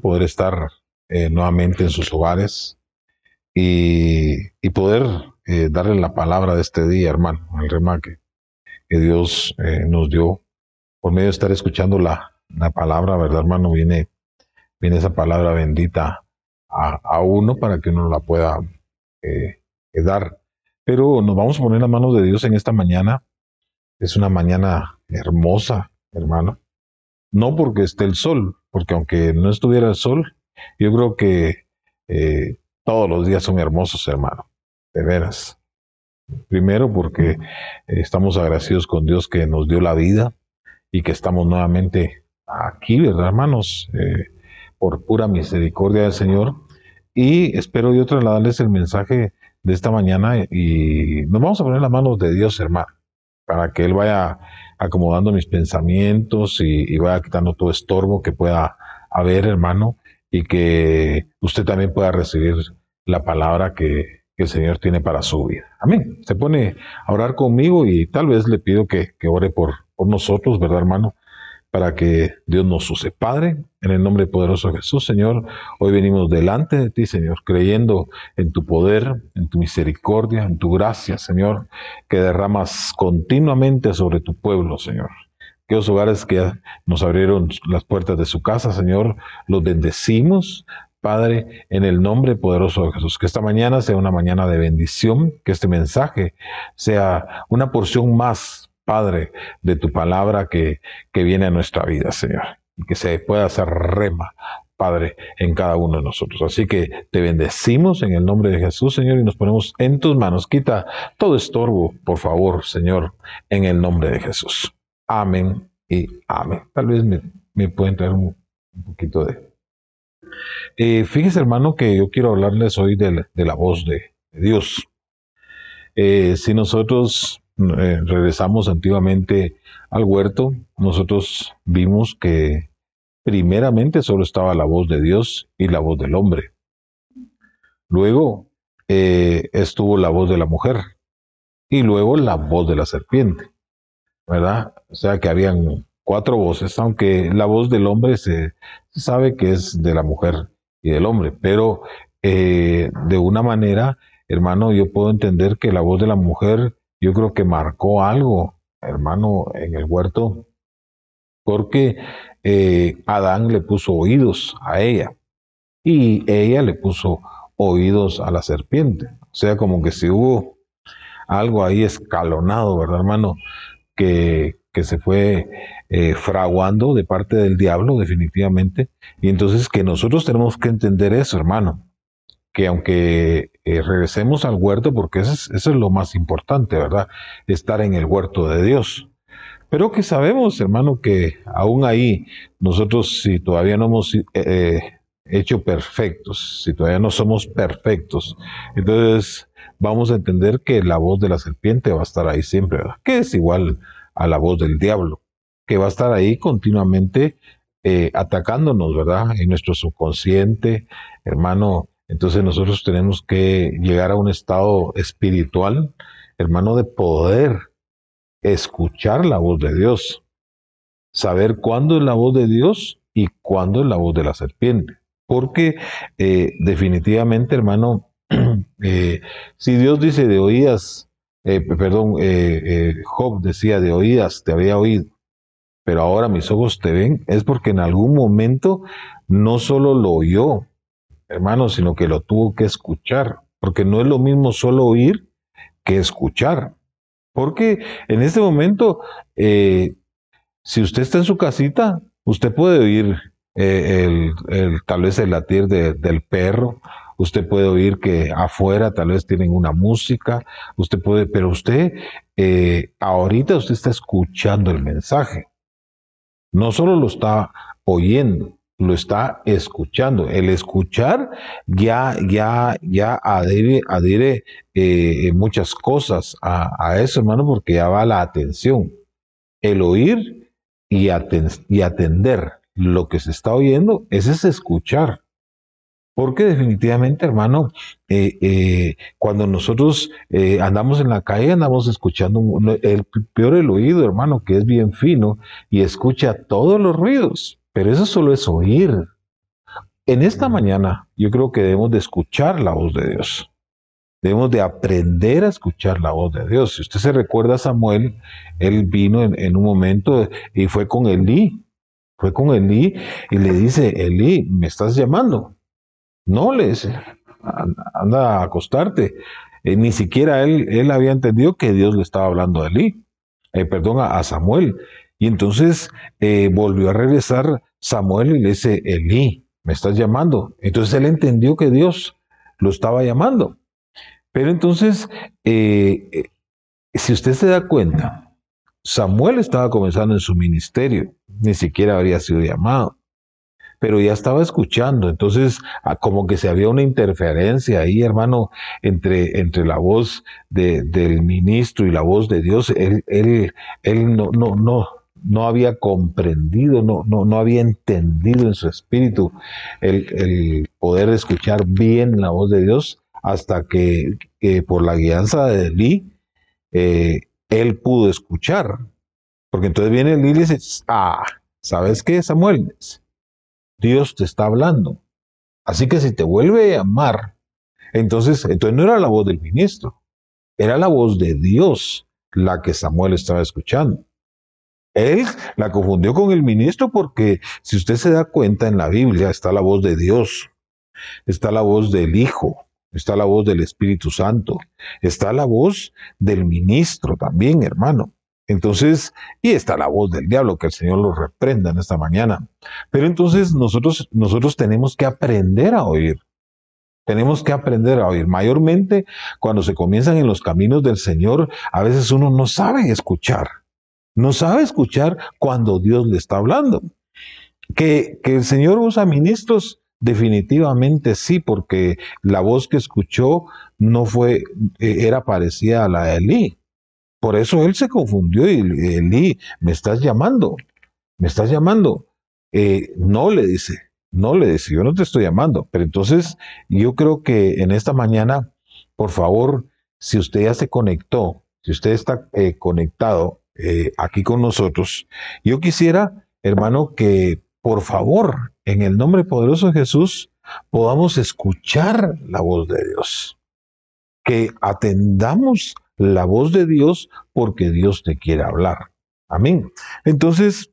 poder estar eh, nuevamente en sus hogares y, poder eh, darle la palabra de este día, hermano, al remaque que Dios eh, nos dio por medio de estar escuchando la, la palabra, ¿verdad, hermano? Viene, viene esa palabra bendita a, a uno para que uno la pueda dar. Pero nos vamos a poner las manos de Dios en esta mañana. Es una mañana hermosa, hermano. No porque esté el sol, porque aunque no estuviera el sol, yo creo que eh, todos los días son hermosos, hermano. De veras. Primero porque estamos agradecidos con Dios que nos dio la vida y que estamos nuevamente aquí, ¿verdad, hermanos? Eh, por pura misericordia del Señor. Y espero yo trasladarles el mensaje de esta mañana y nos vamos a poner las manos de Dios, hermano, para que Él vaya acomodando mis pensamientos y, y vaya quitando todo estorbo que pueda haber, hermano, y que usted también pueda recibir la palabra que, el Señor tiene para su vida. Amén. Se pone a orar conmigo y tal vez le pido que, que ore por, por nosotros, ¿verdad, hermano? Para que Dios nos use. Padre, en el nombre poderoso de Jesús, Señor, hoy venimos delante de ti, Señor, creyendo en tu poder, en tu misericordia, en tu gracia, Señor, que derramas continuamente sobre tu pueblo, Señor aquellos hogares que nos abrieron las puertas de su casa, Señor, los bendecimos, Padre, en el nombre poderoso de Jesús. Que esta mañana sea una mañana de bendición, que este mensaje sea una porción más, Padre, de tu palabra que, que viene a nuestra vida, Señor. Y que se pueda hacer rema, Padre, en cada uno de nosotros. Así que te bendecimos en el nombre de Jesús, Señor, y nos ponemos en tus manos. Quita todo estorbo, por favor, Señor, en el nombre de Jesús. Amén y amén. Tal vez me, me pueden traer un, poquito de... Eh, fíjese, hermano, que yo quiero hablarles hoy de, la- de la voz de, de Dios. Eh, si nosotros eh, regresamos antiguamente al huerto, nosotros vimos que primeramente solo estaba la voz de Dios y la voz del hombre. Luego eh, estuvo la voz de la mujer y luego la voz de la serpiente, ¿verdad? O sea que habían cuatro voces, aunque la voz del hombre se, sabe que es de la mujer y del hombre, pero eh, de una manera, hermano, yo puedo entender que la voz de la mujer, yo creo que marcó algo, hermano, en el huerto, porque eh, Adán le puso oídos a ella y ella le puso oídos a la serpiente. O sea, como que si hubo algo ahí escalonado, ¿verdad, hermano? Que, que se fue eh, fraguando de parte del diablo, definitivamente. Y entonces que nosotros tenemos que entender eso, hermano. Que aunque eh, regresemos al huerto, porque eso es, lo más importante, ¿verdad? Estar en el huerto de Dios. Pero que sabemos, hermano, que aún ahí nosotros, si todavía no hemos eh, hecho perfectos, si todavía no somos perfectos, entonces vamos a entender que la voz de la serpiente va a estar ahí siempre, ¿verdad? Que es igual a la voz del diablo, que va a estar ahí continuamente eh, atacándonos, ¿verdad? En nuestro subconsciente, hermano. Entonces nosotros tenemos que llegar a un estado espiritual, hermano, de poder escuchar la voz de Dios, saber cuándo es la voz de Dios y cuándo es la voz de la serpiente. Porque eh, definitivamente, hermano, eh, si Dios dice de oídas, eh, perdón, Job decía de oídas, te había oído, pero ahora mis ojos te ven, es porque en algún momento no solo lo oyó, hermano, sino que lo tuvo que escuchar, porque no es lo mismo solo oír que escuchar. Porque en este momento, eh, si usted está en su casita, usted puede oír eh, el, el- tal vez el latir de- del perro, usted puede oír que afuera tal vez tienen una música, usted puede, pero usted eh, ahorita usted está escuchando el mensaje. No solo lo está oyendo, lo está escuchando. El escuchar ya, ya, ya adhiere, adhiere eh, muchas cosas a, eso, hermano, porque ya va la atención. El oír y, aten- y atender lo que se está oyendo, ese es escuchar. Porque definitivamente, hermano, eh, eh, cuando nosotros andamos en la calle, andamos escuchando el peor el oído, hermano, que es bien fino y escucha todos los ruidos. Pero eso solo es oír. en esta mañana yo creo que debemos de escuchar la voz de Dios. Debemos de aprender a escuchar la voz de Dios. Si usted se recuerda a Samuel, él vino en, un momento y fue con Elí. Fue con Elí y le dice, Elí, ¿me estás llamando? No, le dice, anda a acostarte. Eh, ni siquiera él, él había entendido que Dios le estaba hablando a Elí, eh, perdón, a, Samuel. Y entonces eh, volvió a regresar Samuel y le dice, Elí, ¿me estás llamando? Entonces él entendió que Dios lo estaba llamando. Pero entonces, eh, eh, si usted se da cuenta, Samuel estaba comenzando en su ministerio, ni siquiera habría sido llamado, pero ya estaba escuchando, entonces ah, como que se había una interferencia ahí, hermano, entre, entre la voz del ministro y la voz de Dios. Él, él, él no, no, no, no había comprendido, no, no, no había entendido en su espíritu el, el poder escuchar bien la voz de Dios hasta que, por la guianza de Lee, eh, él pudo escuchar. Porque entonces viene Lee y dice, ah, ¿sabes qué, Samuel? Dios te está hablando. Así que si te vuelve a llamar, entonces, entonces no era la voz del ministro, era la voz de Dios la que Samuel estaba escuchando. Él la confundió con el ministro porque si usted se da cuenta en la Biblia está la voz de Dios, está la voz del Hijo, está la voz del Espíritu Santo, está la voz del ministro también, hermano. Entonces, y está la voz del diablo, que el Señor lo reprenda en esta mañana. Pero entonces nosotros, nosotros tenemos que aprender a oír. Tenemos que aprender a oír. Mayormente cuando se comienzan en los caminos del Señor, a veces uno no sabe escuchar. No sabe escuchar cuando Dios le está hablando. Que, que el Señor usa ministros Definitivamente sí, porque la voz que escuchó no fue, e, era parecida a la de Elí. Por eso él se confundió y Elí, me estás llamando, me estás llamando. Eh, no le dice, no le dice, yo no te estoy llamando. Pero entonces yo creo que en esta mañana, por favor, si usted ya se conectó, si usted está eh, conectado eh, aquí con nosotros, yo quisiera, hermano, que por favor, en el nombre poderoso de Jesús, podamos escuchar la voz de Dios. Que atendamos la voz de Dios porque Dios te quiere hablar. Amén. Entonces,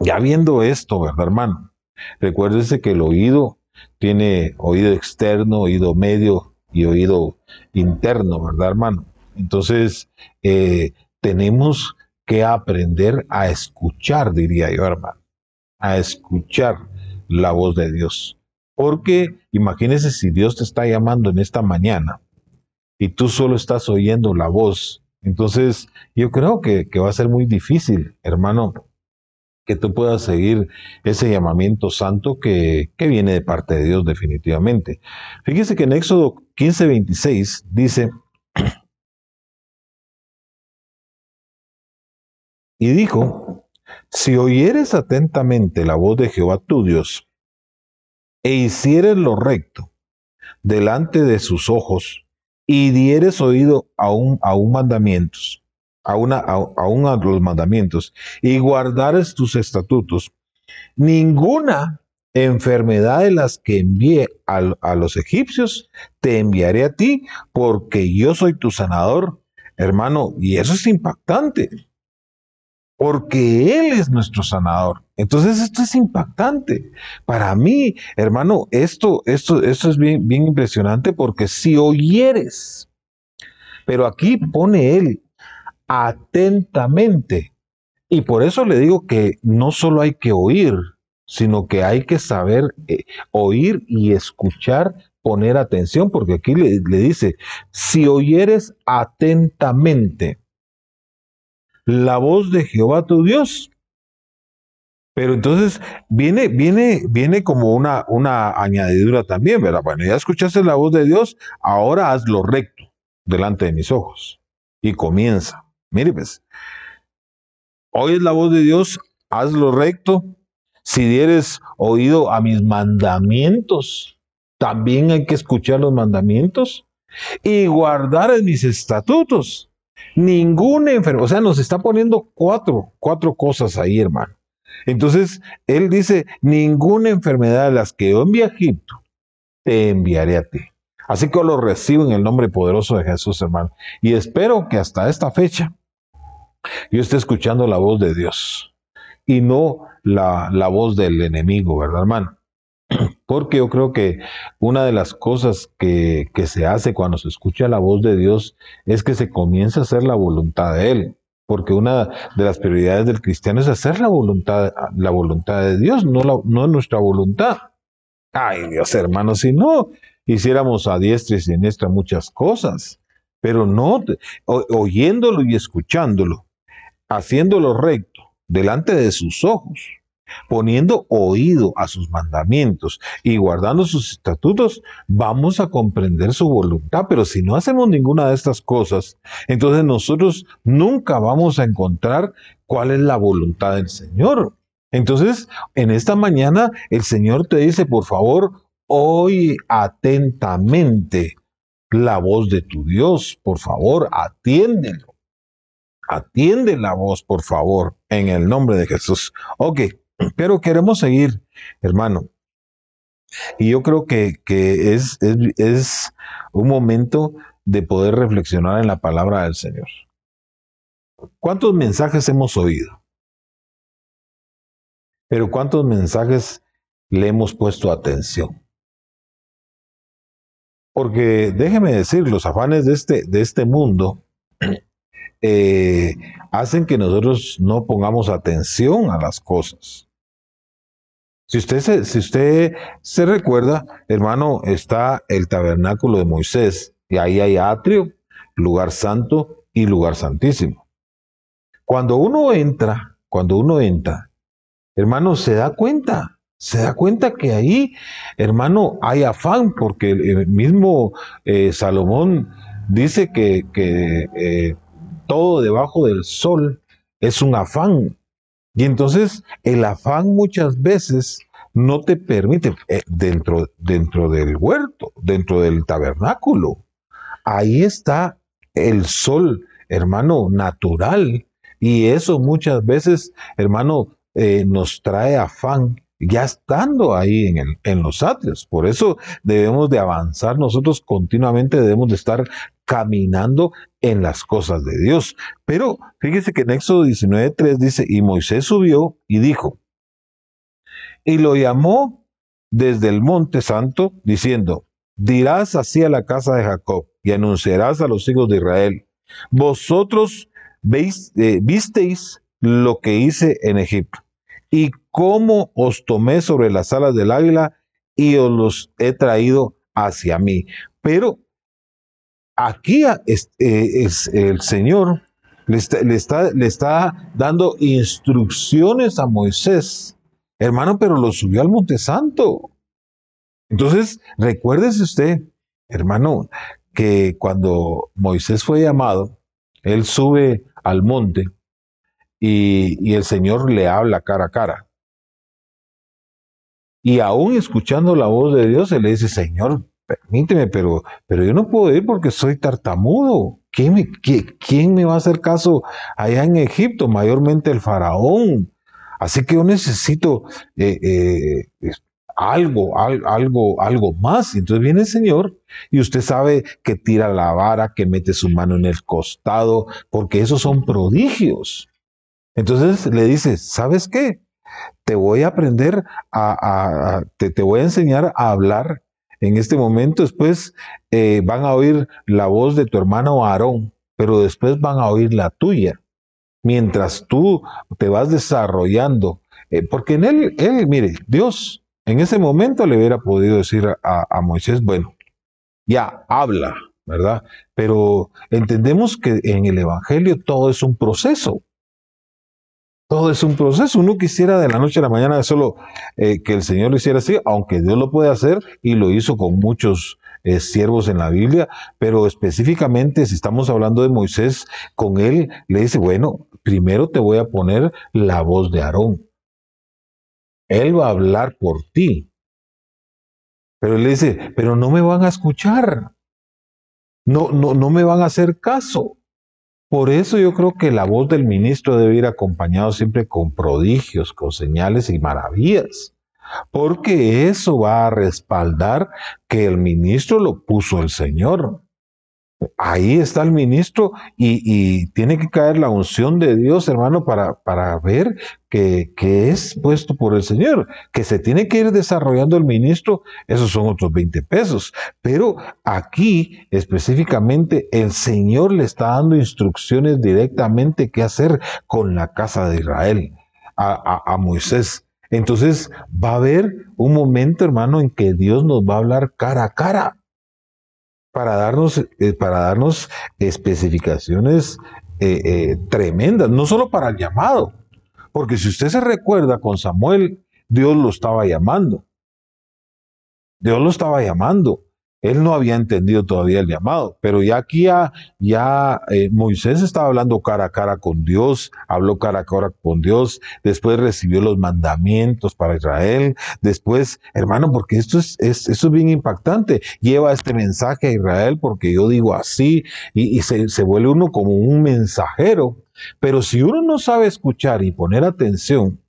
ya viendo esto, ¿verdad, hermano? Recuérdese que el oído tiene oído externo, oído medio y oído interno, ¿verdad, hermano? Entonces, eh, tenemos que aprender a escuchar, diría yo, hermano a escuchar la voz de Dios. Porque imagínese si Dios te está llamando en esta mañana y tú solo estás oyendo la voz. Entonces, yo creo que, va a ser muy difícil, hermano, que tú puedas seguir ese llamamiento santo que, que viene de parte de Dios definitivamente. Fíjese que en Éxodo 15, 26 dice, y dijo, si oyeres atentamente la voz de Jehová tu Dios, e hicieres lo recto delante de sus ojos, y dieres oído a un, a un mandamientos, a, una, a, los mandamientos, y guardares tus estatutos, ninguna enfermedad de las que envié a, a los egipcios te enviaré a ti, porque yo soy tu sanador, hermano, y eso es impactante porque Él es nuestro sanador. Entonces esto es impactante. Para mí, hermano, esto, esto, esto es bien, impresionante porque si oyeres, pero aquí pone Él atentamente. Y por eso le digo que no solo hay que oír, sino que hay que saber eh, oír y escuchar, poner atención, porque aquí le, le dice, si oyeres atentamente, la voz de Jehová tu Dios. Pero entonces viene, viene, viene como una, una añadidura también, ¿verdad? Bueno, ya escuchaste la voz de Dios, ahora haz lo recto delante de mis ojos. Y comienza. Mire, pues, oyes la voz de Dios, haz lo recto. Si dieres oído a mis mandamientos, también hay que escuchar los mandamientos y guardar mis estatutos. Ninguna enfermedad, o sea, nos está poniendo cuatro, cuatro cosas ahí, hermano. Entonces, él dice, ninguna enfermedad de las que yo envié a Egipto, te enviaré a ti. Así que lo recibo en el nombre poderoso de Jesús, hermano. Y espero que hasta esta fecha yo esté escuchando la voz de Dios y no la, la voz del enemigo, ¿verdad, hermano? Porque yo creo que una de las cosas que, se hace cuando se escucha la voz de Dios es que se comienza a hacer la voluntad de Él. Porque una de las prioridades del cristiano es hacer la voluntad, la voluntad de Dios, no, la, nuestra voluntad. Ay, Dios hermano, si no hiciéramos a diestra y siniestra muchas cosas, pero no oyéndolo y escuchándolo, haciéndolo recto delante de sus ojos, poniendo oído a sus mandamientos y guardando sus estatutos, vamos a comprender su voluntad. Pero si no hacemos ninguna de estas cosas, entonces nosotros nunca vamos a encontrar cuál es la voluntad del Señor. Entonces, en esta mañana el Señor te dice, por favor, oye atentamente la voz de tu Dios, por favor, atiéndelo. Atiende la voz, por favor, en el nombre de Jesús. Ok, pero queremos seguir, hermano. Y yo creo que, que es, es, es un momento de poder reflexionar en la palabra del Señor. ¿Cuántos mensajes hemos oído? Pero ¿cuántos mensajes le hemos puesto atención? Porque déjeme decir, los afanes de este, de este mundo eh, hacen que nosotros no pongamos atención a las cosas. Si usted, se, si usted se recuerda, hermano, está el tabernáculo de Moisés y ahí hay atrio, lugar santo y lugar santísimo. Cuando uno entra, cuando uno entra, hermano, se da cuenta, se da cuenta que ahí, hermano, hay afán, porque el mismo eh, Salomón dice que, que eh, todo debajo del sol es un afán. Y entonces el afán muchas veces no te permite, eh, dentro, dentro del huerto, dentro del tabernáculo, ahí está el sol, hermano, natural. Y eso muchas veces, hermano, eh, nos trae afán ya estando ahí en, el, en, los atrios. Por eso debemos de avanzar, nosotros continuamente debemos de estar caminando en las cosas de Dios. Pero fíjese que en Éxodo 19.3 dice, y Moisés subió y dijo, y lo llamó desde el monte santo, diciendo, dirás así a la casa de Jacob y anunciarás a los hijos de Israel, vosotros veis, eh, visteis lo que hice en Egipto y cómo os tomé sobre las alas del águila y os los he traído hacia mí. Pero aquí eh, es el Señor le está, dando instrucciones a Moisés, hermano, pero lo subió al Monte Santo. Entonces, recuérdese usted, hermano, que cuando Moisés fue llamado, él sube al monte y, y, el Señor le habla cara a cara. Y aún escuchando la voz de Dios, él le dice, Señor, permíteme, pero, pero yo no puedo ir porque soy tartamudo. ¿Quién me, quién me va a hacer caso allá en Egipto? Mayormente el faraón. Así que yo necesito eh, eh, algo, algo, algo más. Entonces viene el Señor y usted sabe que tira la vara, que mete su mano en el costado, porque esos son prodigios. Entonces le dice, ¿sabes qué? Te voy a aprender a, te, te voy a enseñar a hablar en este momento, después eh, van a oír la voz de tu hermano Aarón, pero después van a oír la tuya. Mientras tú te vas desarrollando, eh, porque en él, él, mire, Dios en ese momento le hubiera podido decir a, a Moisés, bueno, ya habla, ¿verdad? Pero entendemos que en el Evangelio todo es un proceso. Todo es un proceso. Uno quisiera de la noche a la mañana solo eh, que el Señor lo hiciera así, aunque Dios lo puede hacer y lo hizo con muchos eh, siervos en la Biblia, pero específicamente si estamos hablando de Moisés, con él le dice, bueno, primero te voy a poner la voz de Aarón. Él va a hablar por ti. Pero él le dice, pero no me van a escuchar. No, no, no me van a hacer caso. Por eso yo creo que la voz del ministro debe ir acompañado siempre con prodigios, con señales y maravillas, porque eso va a respaldar que el ministro lo puso el Señor. Ahí está el ministro y, tiene que caer la unción de Dios, hermano, para, para ver que, que, es puesto por el Señor, que se tiene que ir desarrollando el ministro, esos son otros 20 pesos. Pero aquí específicamente el Señor le está dando instrucciones directamente qué hacer con la casa de Israel a, a Moisés. Entonces va a haber un momento, hermano, en que Dios nos va a hablar cara a cara para darnos, eh, para darnos especificaciones eh, eh, tremendas, no solo para el llamado, porque si usted se recuerda con Samuel, Dios lo estaba llamando. Dios lo estaba llamando. Él no había entendido todavía el llamado, pero ya aquí ya, eh, Moisés estaba hablando cara a cara con Dios, habló cara a cara con Dios, después recibió los mandamientos para Israel, después, hermano, porque esto es, es, es bien impactante, lleva este mensaje a Israel porque yo digo así y, se, se vuelve uno como un mensajero, pero si uno no sabe escuchar y poner atención,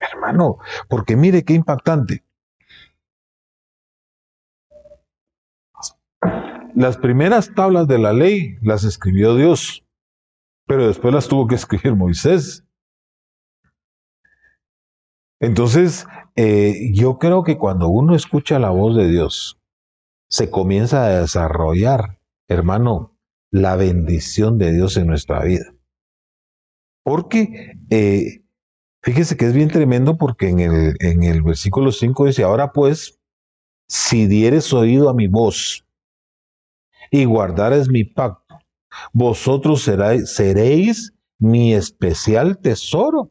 hermano, porque mire qué impactante. Las primeras tablas de la ley las escribió Dios, pero después las tuvo que escribir Moisés. Entonces, eh, yo creo que cuando uno escucha la voz de Dios, se comienza a desarrollar, hermano, la bendición de Dios en nuestra vida. Porque, eh, fíjese que es bien tremendo porque en el, en el versículo 5 dice, ahora pues, si dieres oído a mi voz y guardares mi pacto. Vosotros seréis, mi especial tesoro,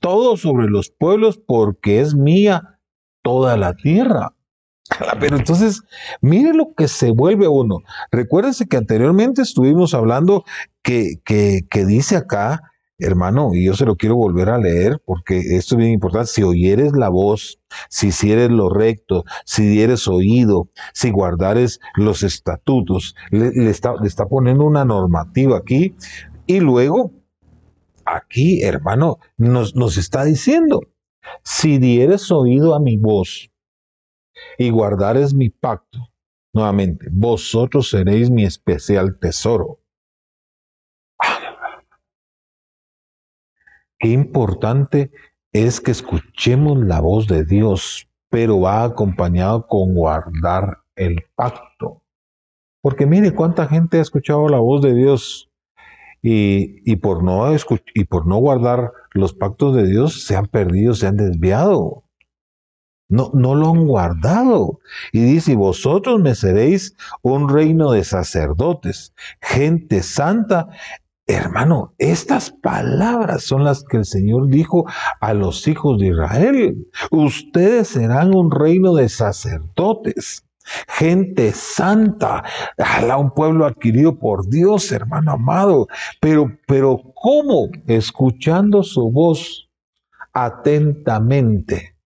todo sobre los pueblos, porque es mía toda la tierra. Pero entonces, mire lo que se vuelve uno. Recuérdense que anteriormente estuvimos hablando que dice acá hermano, y yo se lo quiero volver a leer porque esto es bien importante, si oyeres la voz, si hicieres lo recto, si dieres oído, si guardares los estatutos, le, está, le está poniendo una normativa aquí y luego aquí, hermano, nos, nos está diciendo, si dieres oído a mi voz y guardares mi pacto, nuevamente, vosotros seréis mi especial tesoro Qué importante es que escuchemos la voz de Dios, pero va acompañado con guardar el pacto. Porque mire cuánta gente ha escuchado la voz de Dios y, por, no y por no guardar los pactos de Dios se han perdido, se han desviado. No, no lo han guardado. Y dice, vosotros me seréis un reino de sacerdotes, gente santa Hermano, estas palabras son las que el Señor dijo a los hijos de Israel. Ustedes serán un reino de sacerdotes, gente santa, a un pueblo adquirido por Dios, hermano amado. Pero, pero, ¿cómo? Escuchando su voz atentamente,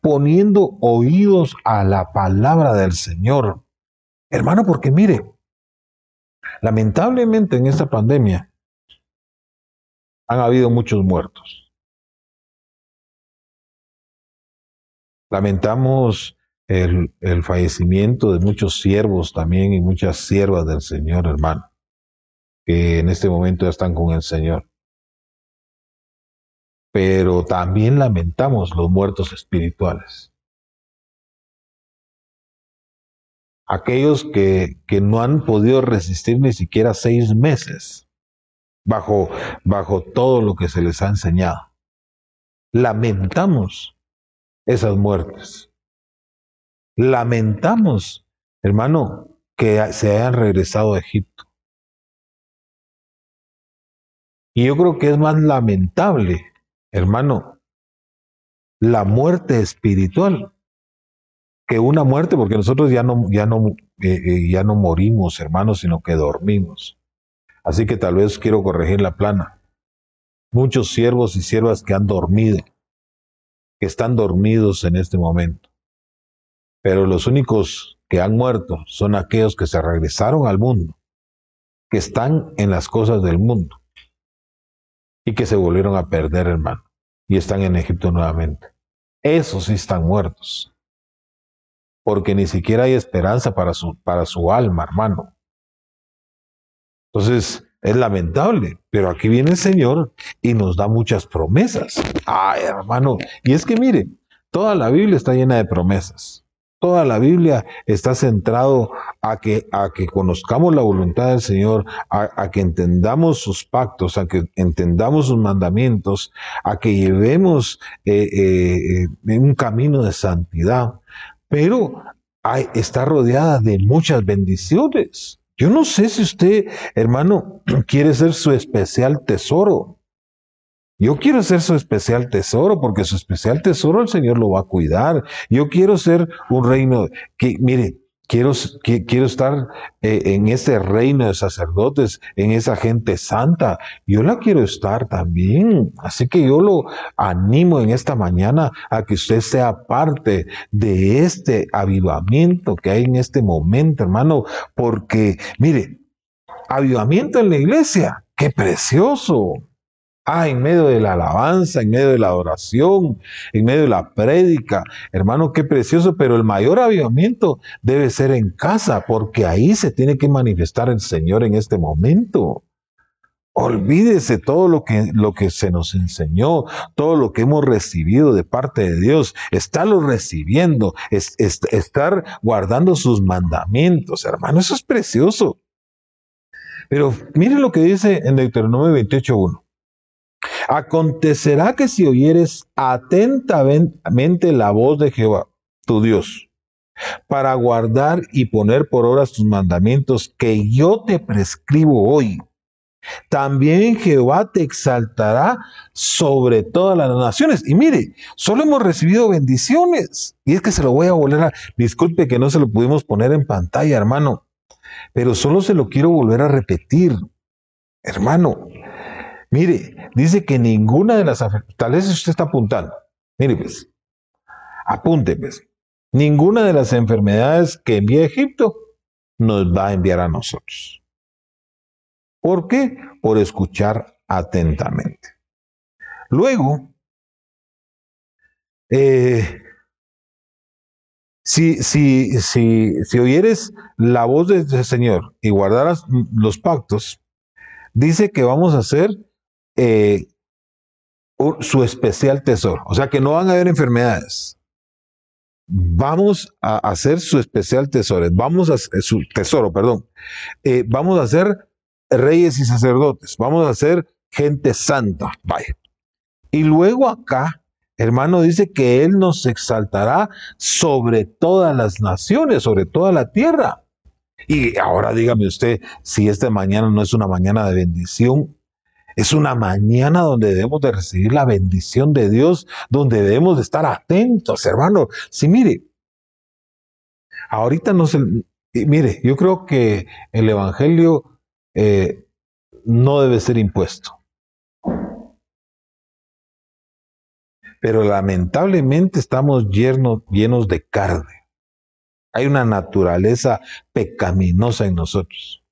poniendo oídos a la palabra del Señor. Hermano, porque mire, lamentablemente en esta pandemia, han habido muchos muertos. Lamentamos el, fallecimiento de muchos siervos también y muchas siervas del Señor, hermano, que en este momento ya están con el Señor. Pero también lamentamos los muertos espirituales. Aquellos que, que no han podido resistir ni siquiera seis meses bajo, bajo todo lo que se les ha enseñado. Lamentamos esas muertes. Lamentamos, hermano, que se hayan regresado a Egipto. Y yo creo que es más lamentable, hermano, la muerte espiritual que una muerte, porque nosotros ya no, ya no, eh, eh, ya no morimos, hermanos, sino que dormimos. Así que tal vez quiero corregir la plana. Muchos siervos y siervas que han dormido, que están dormidos en este momento. Pero los únicos que han muerto son aquellos que se regresaron al mundo, que están en las cosas del mundo y que se volvieron a perder, hermano, y están en Egipto nuevamente. Esos sí están muertos, porque ni siquiera hay esperanza para su, para su alma, hermano. Entonces, es lamentable, pero aquí viene el Señor y nos da muchas promesas. Ay, hermano, y es que mire, toda la Biblia está llena de promesas. Toda la Biblia está centrado a que, a que conozcamos la voluntad del Señor, a, que entendamos sus pactos, a que entendamos sus mandamientos, a que llevemos eh, eh, un camino de santidad. Pero está rodeada de muchas bendiciones. Yo no sé si usted, hermano, quiere ser su especial tesoro. Yo quiero ser su especial tesoro porque su especial tesoro el Señor lo va a cuidar. Yo quiero ser un reino que, mire, quiero, quiero estar eh, en ese reino de sacerdotes, en esa gente santa. Yo la quiero estar también. Así que yo lo animo en esta mañana a que usted sea parte de este avivamiento que hay en este momento, hermano, porque, mire, avivamiento en la iglesia, qué precioso. Ah, en medio de la alabanza, en medio de la adoración, en medio de la prédica. Hermano, qué precioso, pero el mayor avivamiento debe ser en casa, porque ahí se tiene que manifestar el Señor en este momento. Olvídese todo lo que, lo que se nos enseñó, todo lo que hemos recibido de parte de Dios. Estarlo recibiendo, es, estar guardando sus mandamientos, hermano, eso es precioso. Pero miren lo que dice en Deuteronomio 28.1. Acontecerá que si oyeres atentamente la voz de Jehová, tu Dios, para guardar y poner por obra tus mandamientos que yo te prescribo hoy, también Jehová te exaltará sobre todas las naciones. Y mire, solo hemos recibido bendiciones. Y es que se lo voy a volver a... Disculpe que no se lo pudimos poner en pantalla, hermano. Pero solo se lo quiero volver a repetir. Hermano, Mire, dice que ninguna de las vez usted está apuntando. Mire, pues, apunte, pues. Ninguna de las enfermedades que envía Egipto nos va a enviar a nosotros. ¿Por qué? Por escuchar atentamente. Luego, eh, si, si, si, si oyeres la voz del Señor y guardaras los pactos, dice que vamos a hacer eh, su especial tesoro. O sea que no van a haber enfermedades. Vamos a hacer su especial tesoro. Vamos a su tesoro, perdón. Eh, vamos a ser reyes y sacerdotes. Vamos a ser gente santa. Vaya. Y luego acá, hermano, dice que Él nos exaltará sobre todas las naciones, sobre toda la tierra. Y ahora dígame usted si esta mañana no es una mañana de bendición es una mañana donde debemos de recibir la bendición de Dios, donde debemos de estar atentos, hermano. Sí, mire, ahorita no se... Mire, yo creo que el Evangelio eh, no debe ser impuesto. Pero lamentablemente estamos llenos, llenos de carne. Hay una naturaleza pecaminosa en nosotros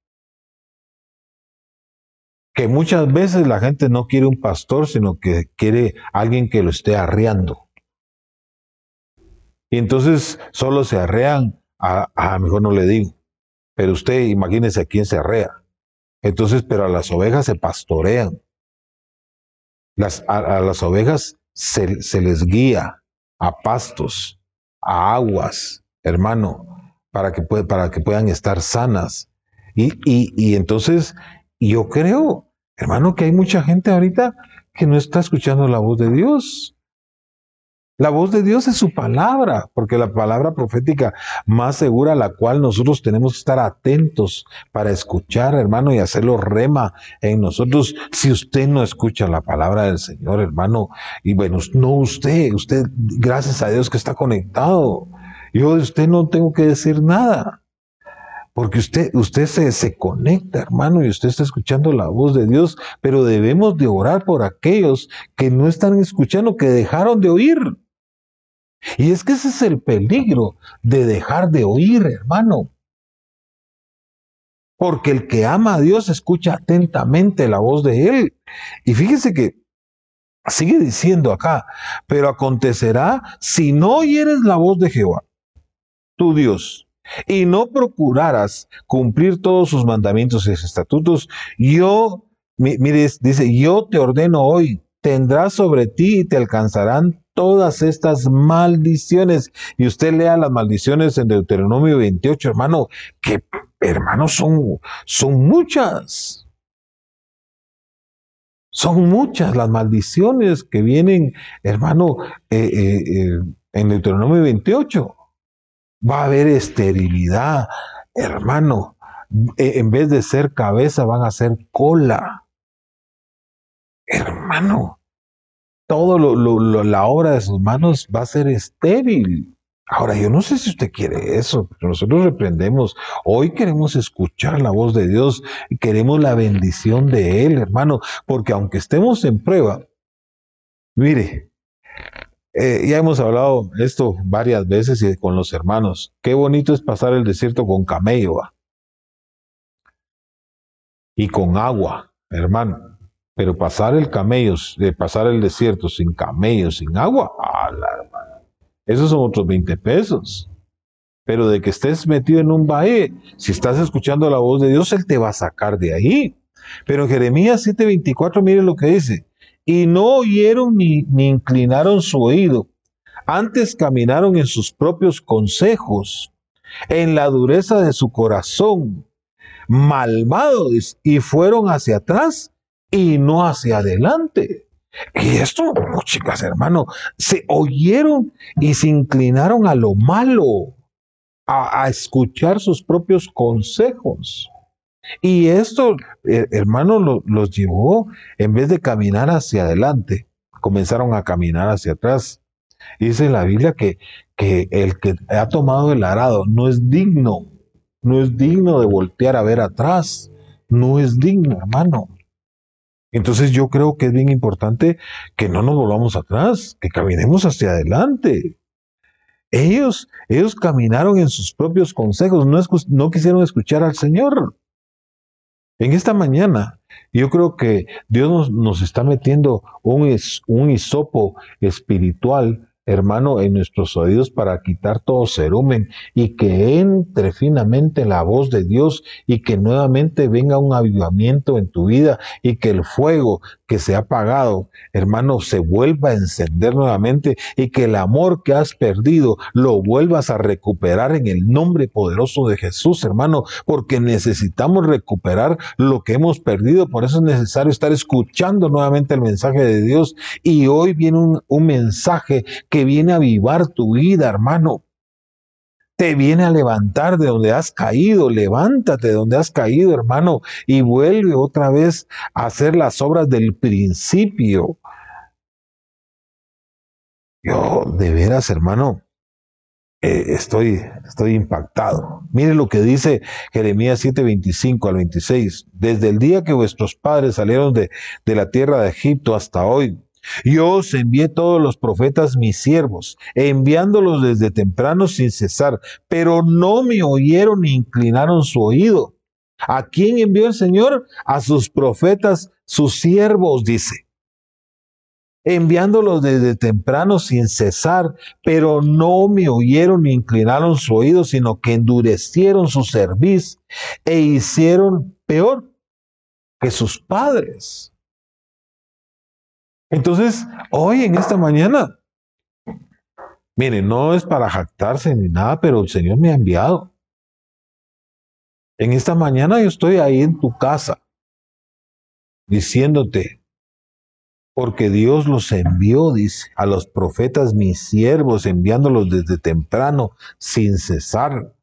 que muchas veces la gente no quiere un pastor, sino que quiere alguien que lo esté arreando. Y entonces solo se arrean, a, mejor no le digo, pero usted imagínese a quién se arrea. Entonces, pero a las ovejas se pastorean. Las, a, las ovejas se, se les guía a pastos, a aguas, hermano, para que, para que puedan estar sanas. Y, y, y entonces yo creo, hermano, que hay mucha gente ahorita que no está escuchando la voz de Dios. La voz de Dios es su palabra, porque la palabra profética más segura a la cual nosotros tenemos que estar atentos para escuchar, hermano, y hacerlo rema en nosotros. Si usted no escucha la palabra del Señor, hermano, y bueno, no usted, usted, gracias a Dios que está conectado. Yo de usted no tengo que decir nada. Porque usted, usted se, se conecta, hermano, y usted está escuchando la voz de Dios, pero debemos de orar por aquellos que no están escuchando, que dejaron de oír. Y es que ese es el peligro de dejar de oír, hermano. porque el que ama a Dios escucha atentamente la voz de Él. Y fíjese que sigue diciendo acá, pero acontecerá si no oyeres la voz de Jehová, tu Dios, y no procuraras cumplir todos sus mandamientos y estatutos, yo, mire, dice, yo te ordeno hoy, tendrás sobre ti y te alcanzarán todas estas maldiciones. Y usted lea las maldiciones en Deuteronomio 28, hermano, que hermanos son, son muchas. Son muchas las maldiciones que vienen, hermano, eh, eh, eh, en Deuteronomio 28. Va a haber esterilidad, hermano. En vez de ser cabeza, van a ser cola. Hermano, todo lo, la obra de sus manos va a ser estéril. Ahora, yo no sé si usted quiere eso, pero nosotros reprendemos. Hoy queremos escuchar la voz de Dios, y queremos la bendición de Él, hermano, porque aunque estemos en prueba, mire, eh, ya hemos hablado esto varias veces y con los hermanos. Qué bonito es pasar el desierto con camello y con agua, hermano. Pero pasar el camello, pasar el desierto sin camello, sin agua, hermano! Esos son otros 20 pesos. Pero de que estés metido en un valle, si estás escuchando la voz de Dios, Él te va a sacar de ahí. Pero en Jeremías 7:24, mire lo que dice y no oyeron ni, ni inclinaron su oído, antes caminaron en sus propios consejos, en la dureza de su corazón, malvados, y fueron hacia atrás y no hacia adelante. Y esto, chicas, hermano, se oyeron y se inclinaron a lo malo, a, a escuchar sus propios consejos. Y esto, hermano, los llevó, en vez de caminar hacia adelante, comenzaron a caminar hacia atrás. Dice la Biblia que, que el que ha tomado el arado no es digno, no es digno de voltear a ver atrás, no es digno, hermano. Entonces yo creo que es bien importante que no nos volvamos atrás, que caminemos hacia adelante. Ellos, ellos caminaron en sus propios consejos, no, no quisieron escuchar al Señor. En esta mañana, yo creo que Dios nos, está metiendo un, un hisopo espiritual hermano, en nuestros oídos para quitar todo cerumen y que entre finamente la voz de Dios y que nuevamente venga un avivamiento en tu vida y que el fuego que se ha apagado, hermano, se vuelva a encender nuevamente y que el amor que has perdido lo vuelvas a recuperar en el nombre poderoso de Jesús, hermano, porque necesitamos recuperar lo que hemos perdido. Por eso es necesario estar escuchando nuevamente el mensaje de Dios y hoy viene un, un mensaje que viene a avivar tu vida, hermano. Te viene a levantar de donde has caído, levántate de donde has caído, hermano, y vuelve otra vez a hacer las obras del principio. Yo, de veras, hermano, eh, estoy, estoy impactado. Mire lo que dice Jeremías 7, 25 al 26. Desde el día que vuestros padres salieron de, de la tierra de Egipto hasta hoy, yo os envié todos los profetas mis siervos, enviándolos desde temprano sin cesar, pero no me oyeron ni inclinaron su oído. ¿A quién envió el Señor? A sus profetas, sus siervos, dice. Enviándolos desde temprano sin cesar, pero no me oyeron ni inclinaron su oído, sino que endurecieron su cerviz e hicieron peor que sus padres. Entonces, hoy en esta mañana, mire, no es para jactarse ni nada, pero el Señor me ha enviado. En esta mañana yo estoy ahí en tu casa diciéndote, porque Dios los envió, dice, a los profetas mis siervos, enviándolos desde temprano, sin cesar.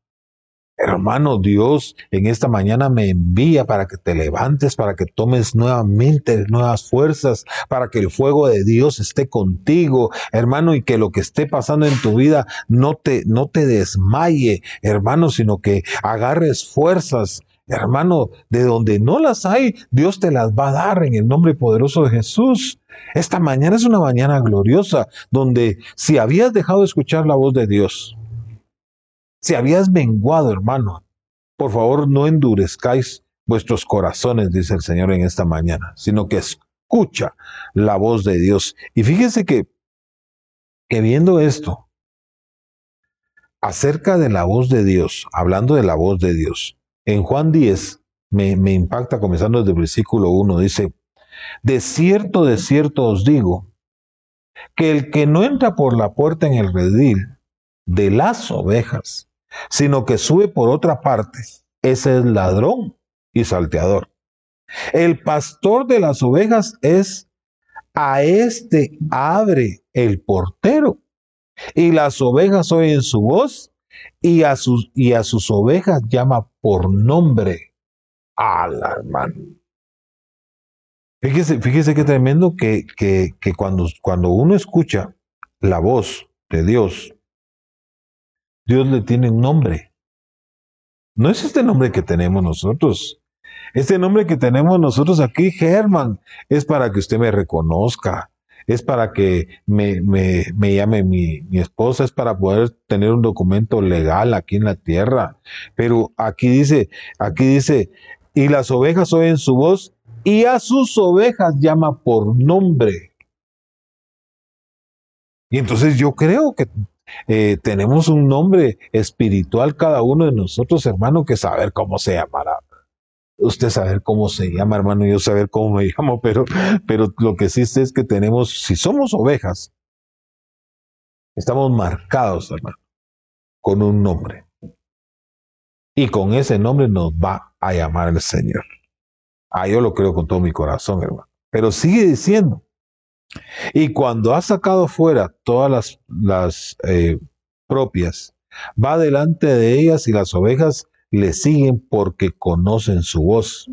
Hermano, Dios en esta mañana me envía para que te levantes, para que tomes nuevamente nuevas fuerzas, para que el fuego de Dios esté contigo, hermano, y que lo que esté pasando en tu vida no te, no te desmaye, hermano, sino que agarres fuerzas, hermano, de donde no las hay, Dios te las va a dar en el nombre poderoso de Jesús. Esta mañana es una mañana gloriosa, donde si habías dejado de escuchar la voz de Dios, si habías menguado, hermano, por favor no endurezcáis vuestros corazones, dice el Señor en esta mañana, sino que escucha la voz de Dios. Y fíjense que, que viendo esto, acerca de la voz de Dios, hablando de la voz de Dios, en Juan 10 me, me impacta comenzando desde el versículo 1, dice, de cierto, de cierto os digo, que el que no entra por la puerta en el redil de las ovejas, sino que sube por otra parte, ese es ladrón y salteador. El pastor de las ovejas es a este abre el portero y las ovejas oyen su voz y a sus, y a sus ovejas llama por nombre. la hermano. Fíjese, fíjese qué tremendo que, que, que cuando, cuando uno escucha la voz de Dios, Dios le tiene un nombre. No es este nombre que tenemos nosotros. Este nombre que tenemos nosotros aquí, Germán, es para que usted me reconozca, es para que me, me, me llame mi, mi, esposa, es para poder tener un documento legal aquí en la tierra. Pero aquí dice, aquí dice, y las ovejas oyen su voz y a sus ovejas llama por nombre. Y entonces yo creo que eh, tenemos un nombre espiritual cada uno de nosotros, hermano, que saber cómo se llamará. Usted saber cómo se llama, hermano, yo saber cómo me llamo, pero, pero lo que existe es que tenemos, si somos ovejas, estamos marcados, hermano, con un nombre. Y con ese nombre nos va a llamar el Señor. Ah, yo lo creo con todo mi corazón, hermano. Pero sigue diciendo. Y cuando ha sacado fuera todas las, las eh, propias, va delante de ellas y las ovejas le siguen porque conocen su voz.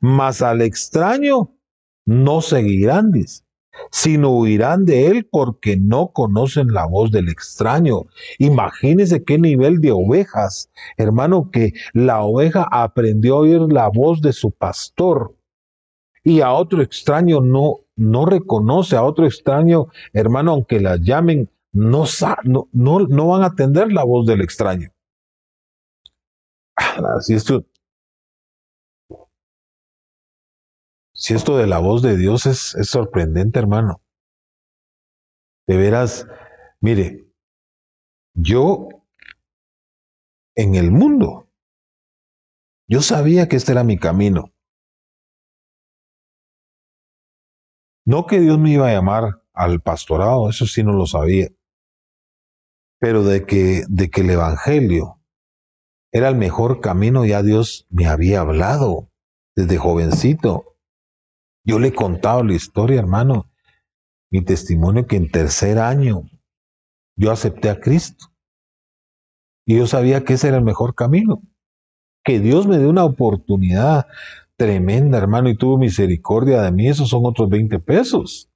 Mas al extraño no seguirán, sino huirán de él porque no conocen la voz del extraño. Imagínense qué nivel de ovejas, hermano, que la oveja aprendió a oír la voz de su pastor y a otro extraño no, no reconoce, a otro extraño, hermano, aunque la llamen, no, no, no, no van a atender la voz del extraño. Si esto, si esto de la voz de Dios es, es sorprendente, hermano. De veras, mire, yo en el mundo, yo sabía que este era mi camino. No que Dios me iba a llamar al pastorado, eso sí no lo sabía. Pero de que, de que el Evangelio era el mejor camino, ya Dios me había hablado desde jovencito. Yo le he contado la historia, hermano, mi testimonio que en tercer año yo acepté a Cristo. Y yo sabía que ese era el mejor camino. Que Dios me dio una oportunidad tremenda, hermano, y tuvo misericordia de mí. Esos son otros 20 pesos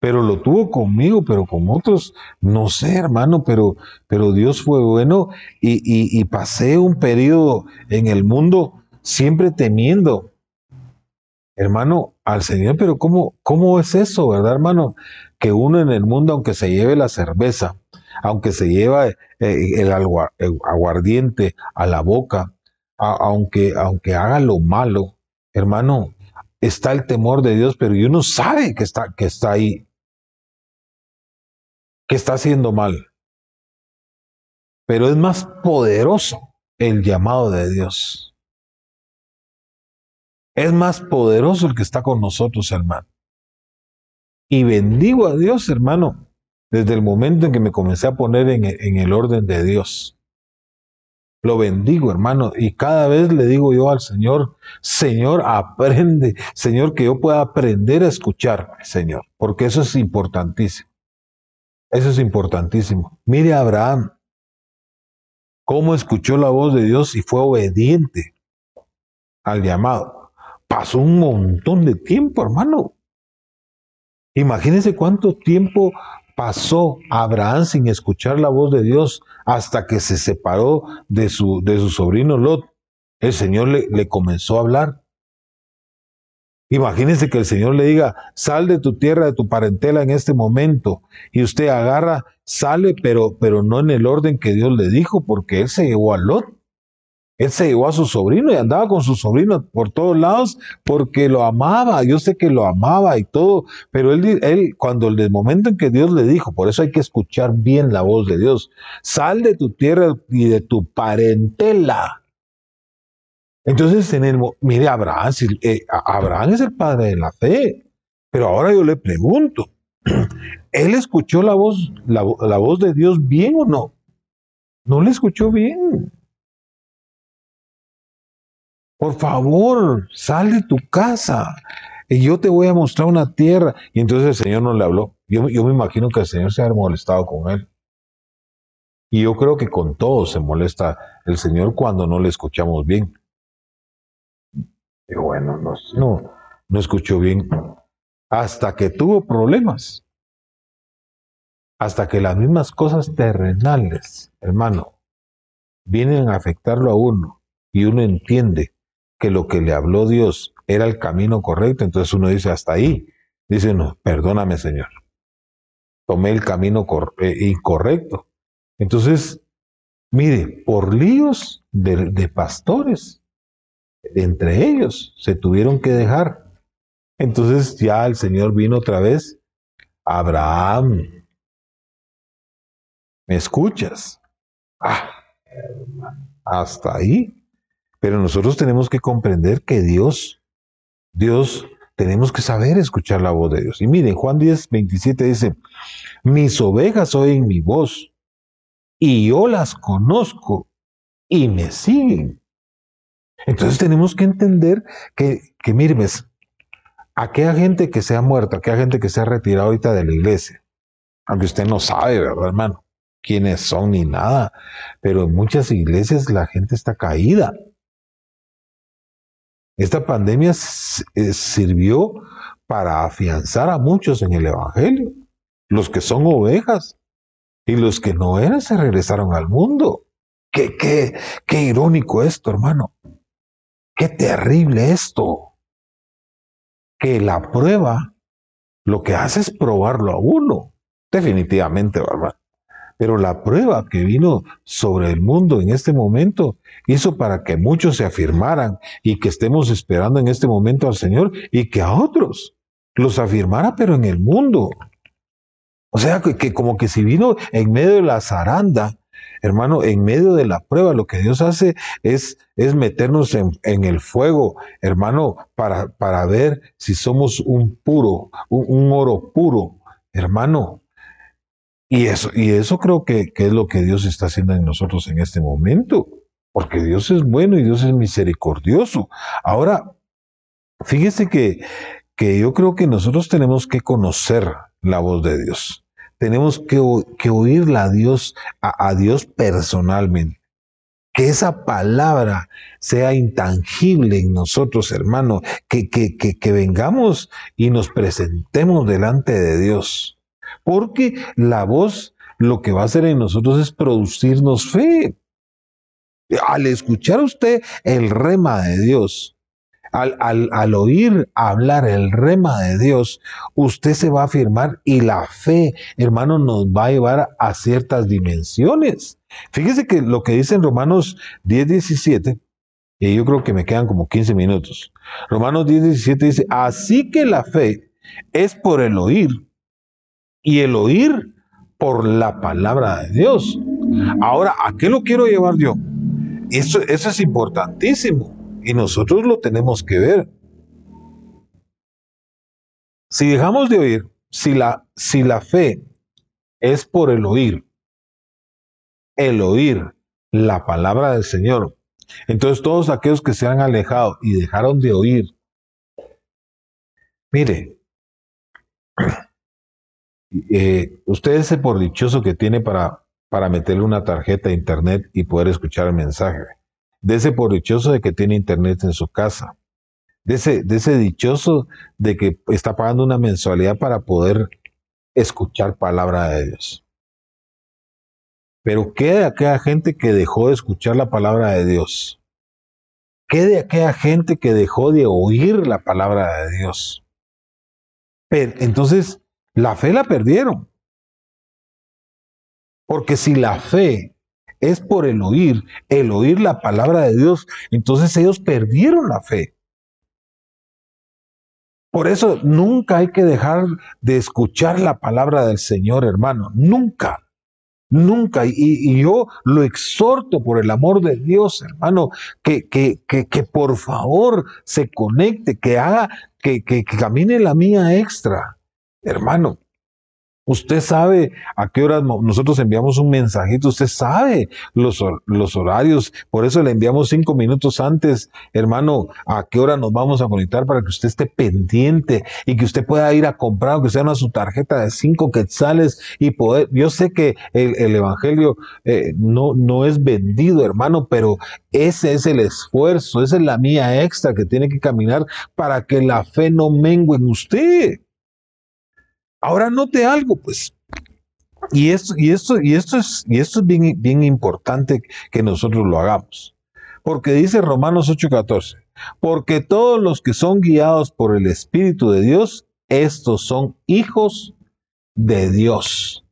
pero lo tuvo conmigo, pero con otros, no sé, hermano, pero, pero Dios fue bueno y, y, pasé un periodo en el mundo siempre temiendo, hermano, al Señor, pero ¿cómo, cómo es eso, verdad, hermano? Que uno en el mundo, aunque se lleve la cerveza, aunque se lleva eh, el, aguardiente a la boca, aunque, aunque haga lo malo, hermano, está el temor de Dios, pero uno sabe que está, que está ahí que está haciendo mal. Pero es más poderoso el llamado de Dios. Es más poderoso el que está con nosotros, hermano. Y bendigo a Dios, hermano, desde el momento en que me comencé a poner en, en el orden de Dios. Lo bendigo, hermano, y cada vez le digo yo al Señor, Señor, aprende, Señor, que yo pueda aprender a escuchar, Señor, porque eso es importantísimo. Eso es importantísimo. Mire a Abraham, cómo escuchó la voz de Dios y fue obediente al llamado. Pasó un montón de tiempo, hermano. Imagínense cuánto tiempo pasó Abraham sin escuchar la voz de Dios hasta que se separó de su, sobrino Lot. El Señor le, le comenzó a hablar. Imagínense que el Señor le diga, sal de tu tierra, de tu parentela en este momento, y usted agarra, sale, pero, pero no en el orden que Dios le dijo, porque Él se llevó a Lot. Él se llevó a su sobrino y andaba con su sobrino por todos lados porque lo amaba. Yo sé que lo amaba y todo, pero él, él cuando el momento en que Dios le dijo, por eso hay que escuchar bien la voz de Dios, sal de tu tierra y de tu parentela. Entonces, en el, mire, Abraham, eh, Abraham es el padre de la fe, pero ahora yo le pregunto, ¿él escuchó la voz, la voz de Dios bien o no? No le escuchó bien. Por favor, sal de tu casa y yo te voy a mostrar una tierra. Y entonces el Señor no le habló. Yo, me imagino que el Señor se ha molestado con él. Y yo creo que con todos se molesta el Señor cuando no le escuchamos bien. Y bueno, no, no, no escuchó bien. Hasta que tuvo problemas. Hasta que las mismas cosas terrenales, hermano, vienen a afectarlo a uno. Y uno entiende que lo que le habló Dios era el camino correcto, entonces uno dice hasta ahí. Dice no, perdóname Señor. Tomé el camino eh, incorrecto. Entonces, mire, por líos de, de pastores, entre ellos se tuvieron que dejar. Entonces ya el Señor vino otra vez. Abraham, ¿me escuchas? Ah, hasta ahí. Pero nosotros tenemos que comprender que Dios, Dios, tenemos que saber escuchar la voz de Dios. Y miren, Juan 10, 27 dice, mis ovejas oyen mi voz y yo las conozco y me siguen. Entonces tenemos que entender que, que miren, aquella gente que se ha muerto, aquella gente que se ha retirado ahorita de la iglesia, aunque usted no sabe, ¿verdad, hermano? quiénes son ni nada, pero en muchas iglesias la gente está caída. Esta pandemia eh, sirvió para afianzar a muchos en el Evangelio. Los que son ovejas y los que no eran se regresaron al mundo. Qué, qué, qué irónico esto, hermano. Qué terrible esto. Que la prueba lo que hace es probarlo a uno. Definitivamente, ¿verdad? Pero la prueba que vino sobre el mundo en este momento hizo para que muchos se afirmaran y que estemos esperando en este momento al Señor y que a otros los afirmara, pero en el mundo. O sea, que, como que si vino en medio de la zaranda, hermano, en medio de la prueba, lo que Dios hace es, es meternos en, el fuego, hermano, para, para ver si somos un puro, un oro puro, hermano. Y eso, y eso creo que, es lo que Dios está haciendo en nosotros en este momento, porque Dios es bueno y Dios es misericordioso. Ahora, fíjese que, que yo creo que nosotros tenemos que conocer la voz de Dios. Tenemos que, que oírla a Dios, a, Dios personalmente. Que esa palabra sea intangible en nosotros, hermano. Que, que, que, que vengamos y nos presentemos delante de Dios porque la voz lo que va a hacer en nosotros es producirnos fe. Al escuchar usted el rema de Dios, al, al, oír hablar el rema de Dios, usted se va a afirmar y la fe, hermano, nos va a llevar a ciertas dimensiones. Fíjese que lo que dice en Romanos 10, 17, y yo creo que me quedan como 15 minutos. Romanos 10, 17 dice, así que la fe es por el oír y el oír por la palabra de Dios. Ahora, ¿a qué lo quiero llevar yo? Eso, eso es importantísimo y nosotros lo tenemos que ver. Si dejamos de oír, si la, si la fe es por el oír, el oír la palabra del Señor, entonces todos aquellos que se han alejado y dejaron de oír, mire, eh, usted es por dichoso que tiene para, para meterle una tarjeta a internet y poder escuchar el mensaje. De ese por dichoso de que tiene internet en su casa. De ese, de ese dichoso de que está pagando una mensualidad para poder escuchar palabra de Dios. Pero ¿qué de aquella gente que dejó de escuchar la palabra de Dios? ¿Qué de aquella gente que dejó de oír la palabra de Dios? Entonces, la fe la perdieron. Porque si la fe es por el oír, el oír la palabra de Dios. Entonces ellos perdieron la fe. Por eso nunca hay que dejar de escuchar la palabra del Señor, hermano. Nunca. Nunca. Y, yo lo exhorto por el amor de Dios, hermano, que, que, que, que por favor se conecte, que haga, que, que camine la mía extra. Hermano, Usted sabe a qué hora nosotros enviamos un mensajito, usted sabe los, los, horarios, por eso le enviamos cinco minutos antes, hermano, a qué hora nos vamos a conectar para que usted esté pendiente y que usted pueda ir a comprar, aunque sea una su tarjeta de cinco quetzales y poder. Yo sé que el, evangelio eh, no, no es vendido, hermano, pero ese es el esfuerzo, esa es la mía extra que tiene que caminar para que la fe no mengue en usted. Ahora note algo, pues. Y esto, y esto, y esto es, y esto es bien, bien importante que nosotros lo hagamos. Porque dice Romanos 8:14, porque todos los que son guiados por el Espíritu de Dios, estos son hijos de Dios.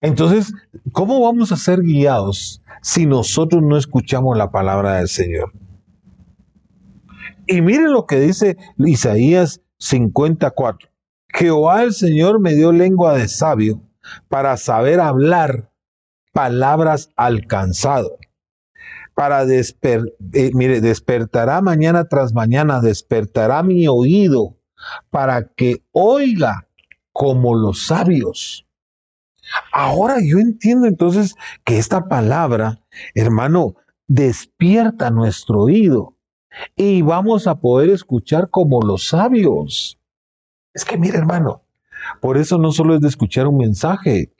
Entonces, ¿cómo vamos a ser guiados si nosotros no escuchamos la palabra del Señor? Y miren lo que dice Isaías 54. Jehová el Señor me dio lengua de sabio para saber hablar palabras alcanzado. Para desper, eh, mire, despertará mañana tras mañana, despertará mi oído para que oiga como los sabios. Ahora yo entiendo entonces que esta palabra, hermano, despierta nuestro oído y vamos a poder escuchar como los sabios. Es que mire, hermano, por eso no solo es de escuchar un mensaje.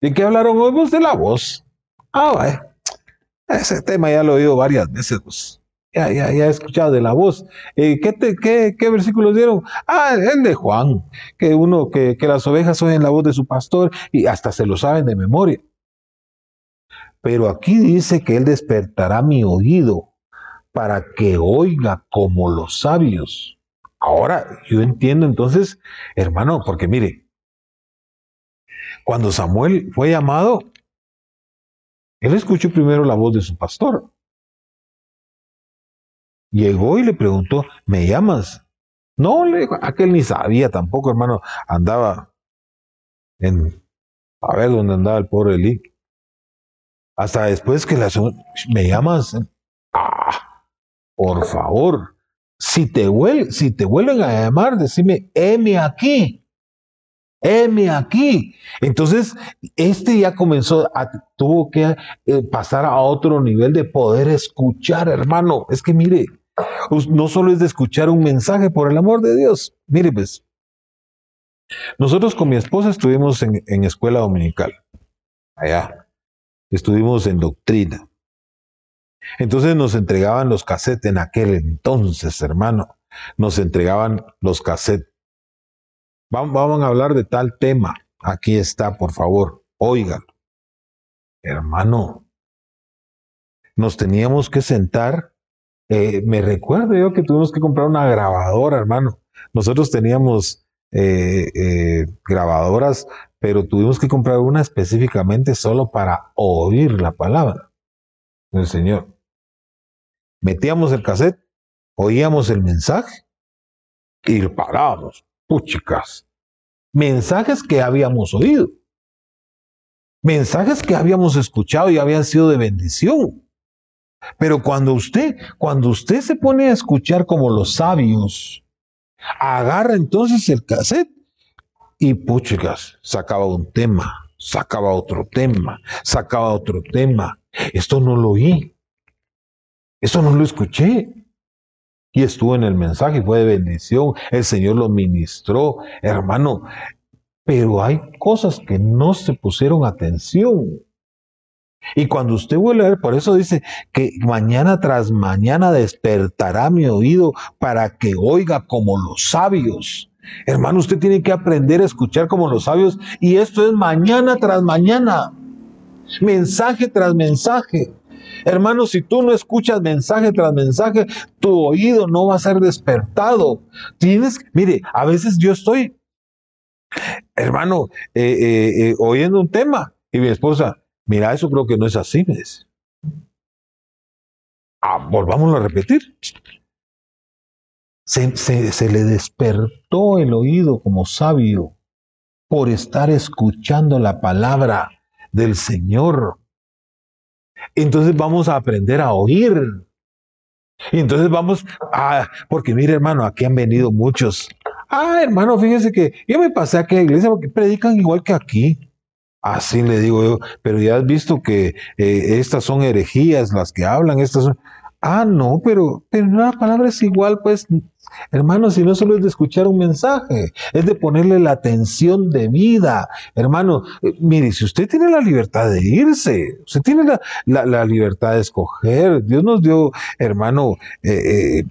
¿De qué hablaron hoy? Pues de la voz. Ah. Ese tema ya lo he oído varias veces. Pues. Ya, ya, ya he escuchado de la voz. Eh, ¿qué, qué, ¿Qué versículos dieron? Ah, el de Juan, que uno, que, que las ovejas oyen la voz de su pastor y hasta se lo saben de memoria. Pero aquí dice que Él despertará mi oído para que oiga como los sabios. Ahora, yo entiendo entonces, hermano, porque mire, cuando Samuel fue llamado, él escuchó primero la voz de su pastor. Llegó y le preguntó, ¿me llamas? No, le dijo, aquel ni sabía tampoco, hermano, andaba en, a ver dónde andaba el pobre Eli. Hasta después que la ¿me llamas? Ah, por favor, si te, si te vuelven a llamar, decime, heme aquí, heme aquí. Entonces, este ya comenzó, tuvo que eh, pasar a otro nivel de poder escuchar, hermano. Es que mire, no solo es de escuchar un mensaje, por el amor de Dios. Mire, pues, nosotros con mi esposa estuvimos en escuela dominical, allá. Estuvimos en doctrina. Entonces nos entregaban los cassettes en aquel entonces, hermano. Nos entregaban los cassettes. Vamos, a hablar de tal tema. Aquí está, por favor. Oigan. Hermano, nos teníamos que sentar. Eh, me recuerdo yo que tuvimos que comprar una grabadora, hermano. Nosotros teníamos eh, eh, grabadoras, pero tuvimos que comprar una específicamente solo para oír la palabra del Señor metíamos el cassette, oíamos el mensaje y lo parábamos. Puchicas. Mensajes que habíamos oído. Mensajes que habíamos escuchado y habían sido de bendición. Pero cuando usted, cuando usted se pone a escuchar como los sabios, agarra entonces el cassette y puchicas, sacaba un tema, sacaba otro tema, sacaba otro tema. Esto no lo oí. Eso no lo escuché. Y estuvo en el mensaje, fue de bendición. El Señor lo ministró, hermano. Pero hay cosas que no se pusieron atención. Y cuando usted vuelve a ver, por eso dice que mañana tras mañana despertará mi oído para que oiga como los sabios. Hermano, usted tiene que aprender a escuchar como los sabios y esto es mañana tras mañana, mensaje tras mensaje. Hermano, si tú no escuchas mensaje tras mensaje, tu oído no va a ser despertado. Tienes, mire, a veces yo estoy, hermano, eh, eh, eh, oyendo un tema Y mi esposa, mira, eso creo que no es así, me dice. Ah, volvámoslo a repetir. Se, se, le despertó el oído como sabio por estar escuchando la palabra del Señor. Entonces vamos a aprender a oír. Y entonces vamos a, porque mire hermano, aquí han venido muchos. Ah, hermano, fíjese que yo me pasé a aquella iglesia porque predican igual que aquí. Así le digo yo, pero ya has visto que eh, estas son herejías las que hablan, estas son... Ah, no, pero, pero la palabra es igual, pues, hermano, si no solo es de escuchar un mensaje, es de ponerle la atención de vida. Hermano, eh, mire, si usted tiene la libertad de irse, usted tiene la, la, libertad de escoger, Dios nos dio, hermano, eh, eh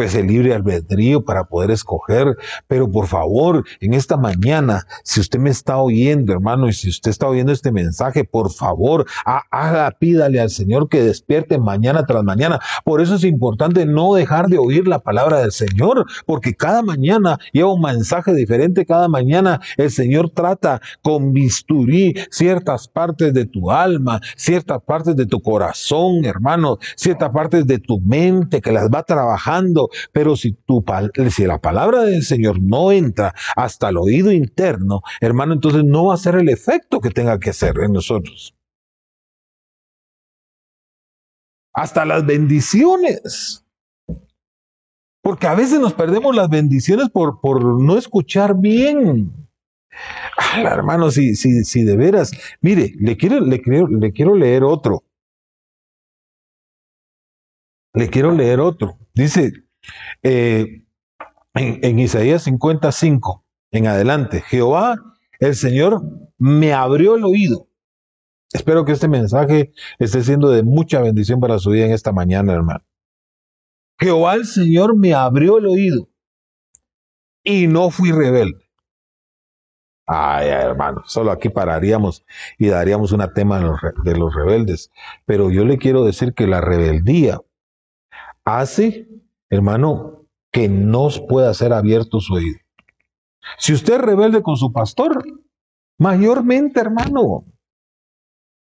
pues el libre albedrío para poder escoger. Pero por favor, en esta mañana, si usted me está oyendo, hermano, y si usted está oyendo este mensaje, por favor, haga, pídale al Señor que despierte mañana tras mañana. Por eso es importante no dejar de oír la palabra del Señor, porque cada mañana lleva un mensaje diferente, cada mañana el Señor trata con bisturí ciertas partes de tu alma, ciertas partes de tu corazón, hermano, ciertas partes de tu mente que las va trabajando pero si, la palabra del Señor no entra hasta el oído interno, hermano, entonces no va a ser el efecto que tenga que hacer en nosotros. Hasta las bendiciones. Porque a veces nos perdemos las bendiciones por, no escuchar bien. hermano, si, si, si de veras, mire, le quiero, le, quiero, le quiero leer otro. Le quiero leer otro. Dice, eh, en, Isaías 55, en adelante, Jehová, el Señor, me abrió el oído. Espero que este mensaje esté siendo de mucha bendición para su vida en esta mañana, hermano. Jehová el Señor me abrió el oído y no fui rebelde. Ay, hermano, solo aquí pararíamos y daríamos una tema de los rebeldes. Pero yo le quiero decir que la rebeldía hace hermano, que no pueda ser abierto su oído. Si usted es rebelde con su pastor, mayormente, hermano,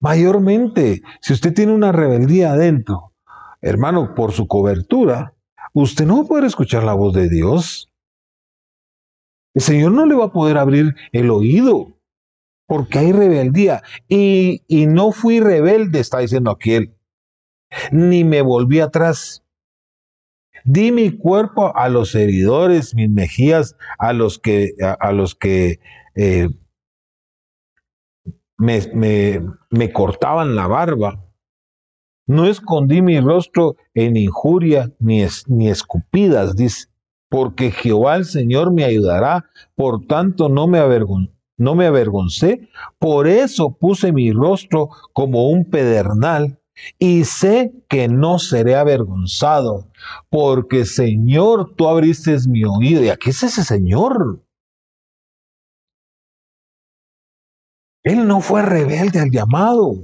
mayormente, si usted tiene una rebeldía adentro, hermano, por su cobertura, usted no va a poder escuchar la voz de Dios. El Señor no le va a poder abrir el oído porque hay rebeldía. Y, y no fui rebelde, está diciendo aquel, ni me volví atrás. Di mi cuerpo a los heridores, mis mejillas a los que, a, los que eh, me, cortaban la barba. No escondí mi rostro en injuria ni, ni escupidas, dice, porque Jehová el Señor me ayudará, por tanto no me, no me avergoncé, por eso puse mi rostro como un pedernal y sé que no seré avergonzado, porque Señor, tú abriste mi oído. ¿Y aquí es ese Señor? Él no fue rebelde al llamado.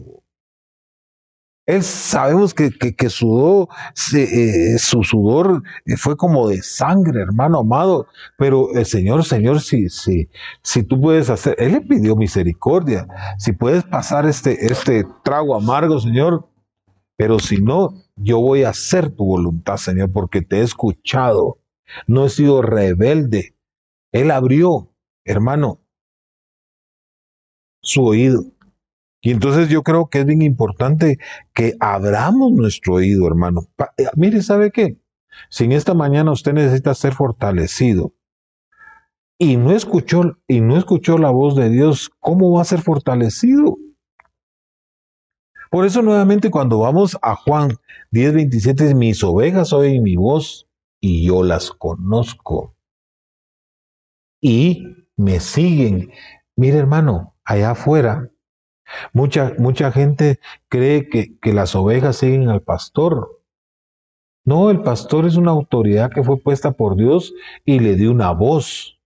Él sabemos que, que, sudó, eh, su sudor fue como de sangre, hermano amado. Pero el Señor, Señor, si, si, si tú puedes hacer, Él le pidió misericordia. Si puedes pasar este, este trago amargo, Señor, pero si no, yo voy a hacer tu voluntad, Señor, porque te he escuchado. No he sido rebelde. Él abrió, hermano, su oído. Y entonces yo creo que es bien importante que abramos nuestro oído, hermano. Eh, mire, ¿sabe qué? Si en esta mañana usted necesita ser fortalecido y no escuchó y no escuchó la voz de Dios, ¿cómo va a ser fortalecido? Por eso nuevamente cuando vamos a Juan 10:27, mis ovejas oyen mi voz y yo las conozco. Y me siguen. Mire hermano, allá afuera, mucha, mucha gente cree que, que las ovejas siguen al pastor. No, el pastor es una autoridad que fue puesta por Dios y le dio una voz.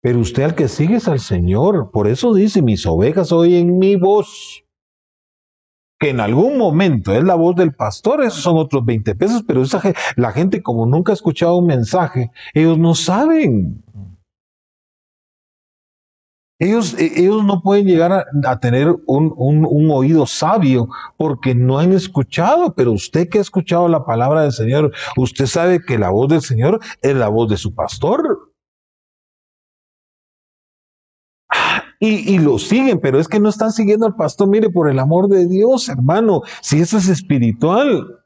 Pero usted al que sigue es al Señor. Por eso dice, mis ovejas oyen mi voz que en algún momento es la voz del pastor, esos son otros 20 pesos, pero esa, la gente como nunca ha escuchado un mensaje, ellos no saben. Ellos, e, ellos no pueden llegar a, tener un, un, oído sabio porque no han escuchado, pero usted que ha escuchado la palabra del Señor, usted sabe que la voz del Señor es la voz de su pastor. Y, lo siguen, pero es que no están siguiendo al pastor. Mire, por el amor de Dios, hermano, si eso es espiritual,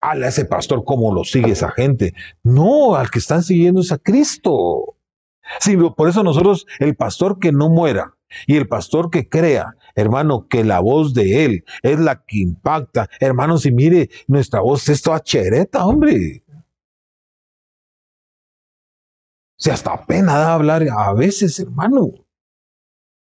a ese pastor como lo sigue esa gente. No, al que están siguiendo es a Cristo. Sí, por eso nosotros, el pastor que no muera y el pastor que crea, hermano, que la voz de él es la que impacta. Hermano, si mire, nuestra voz es toda chereta, hombre. Se hasta pena da hablar a veces, hermano.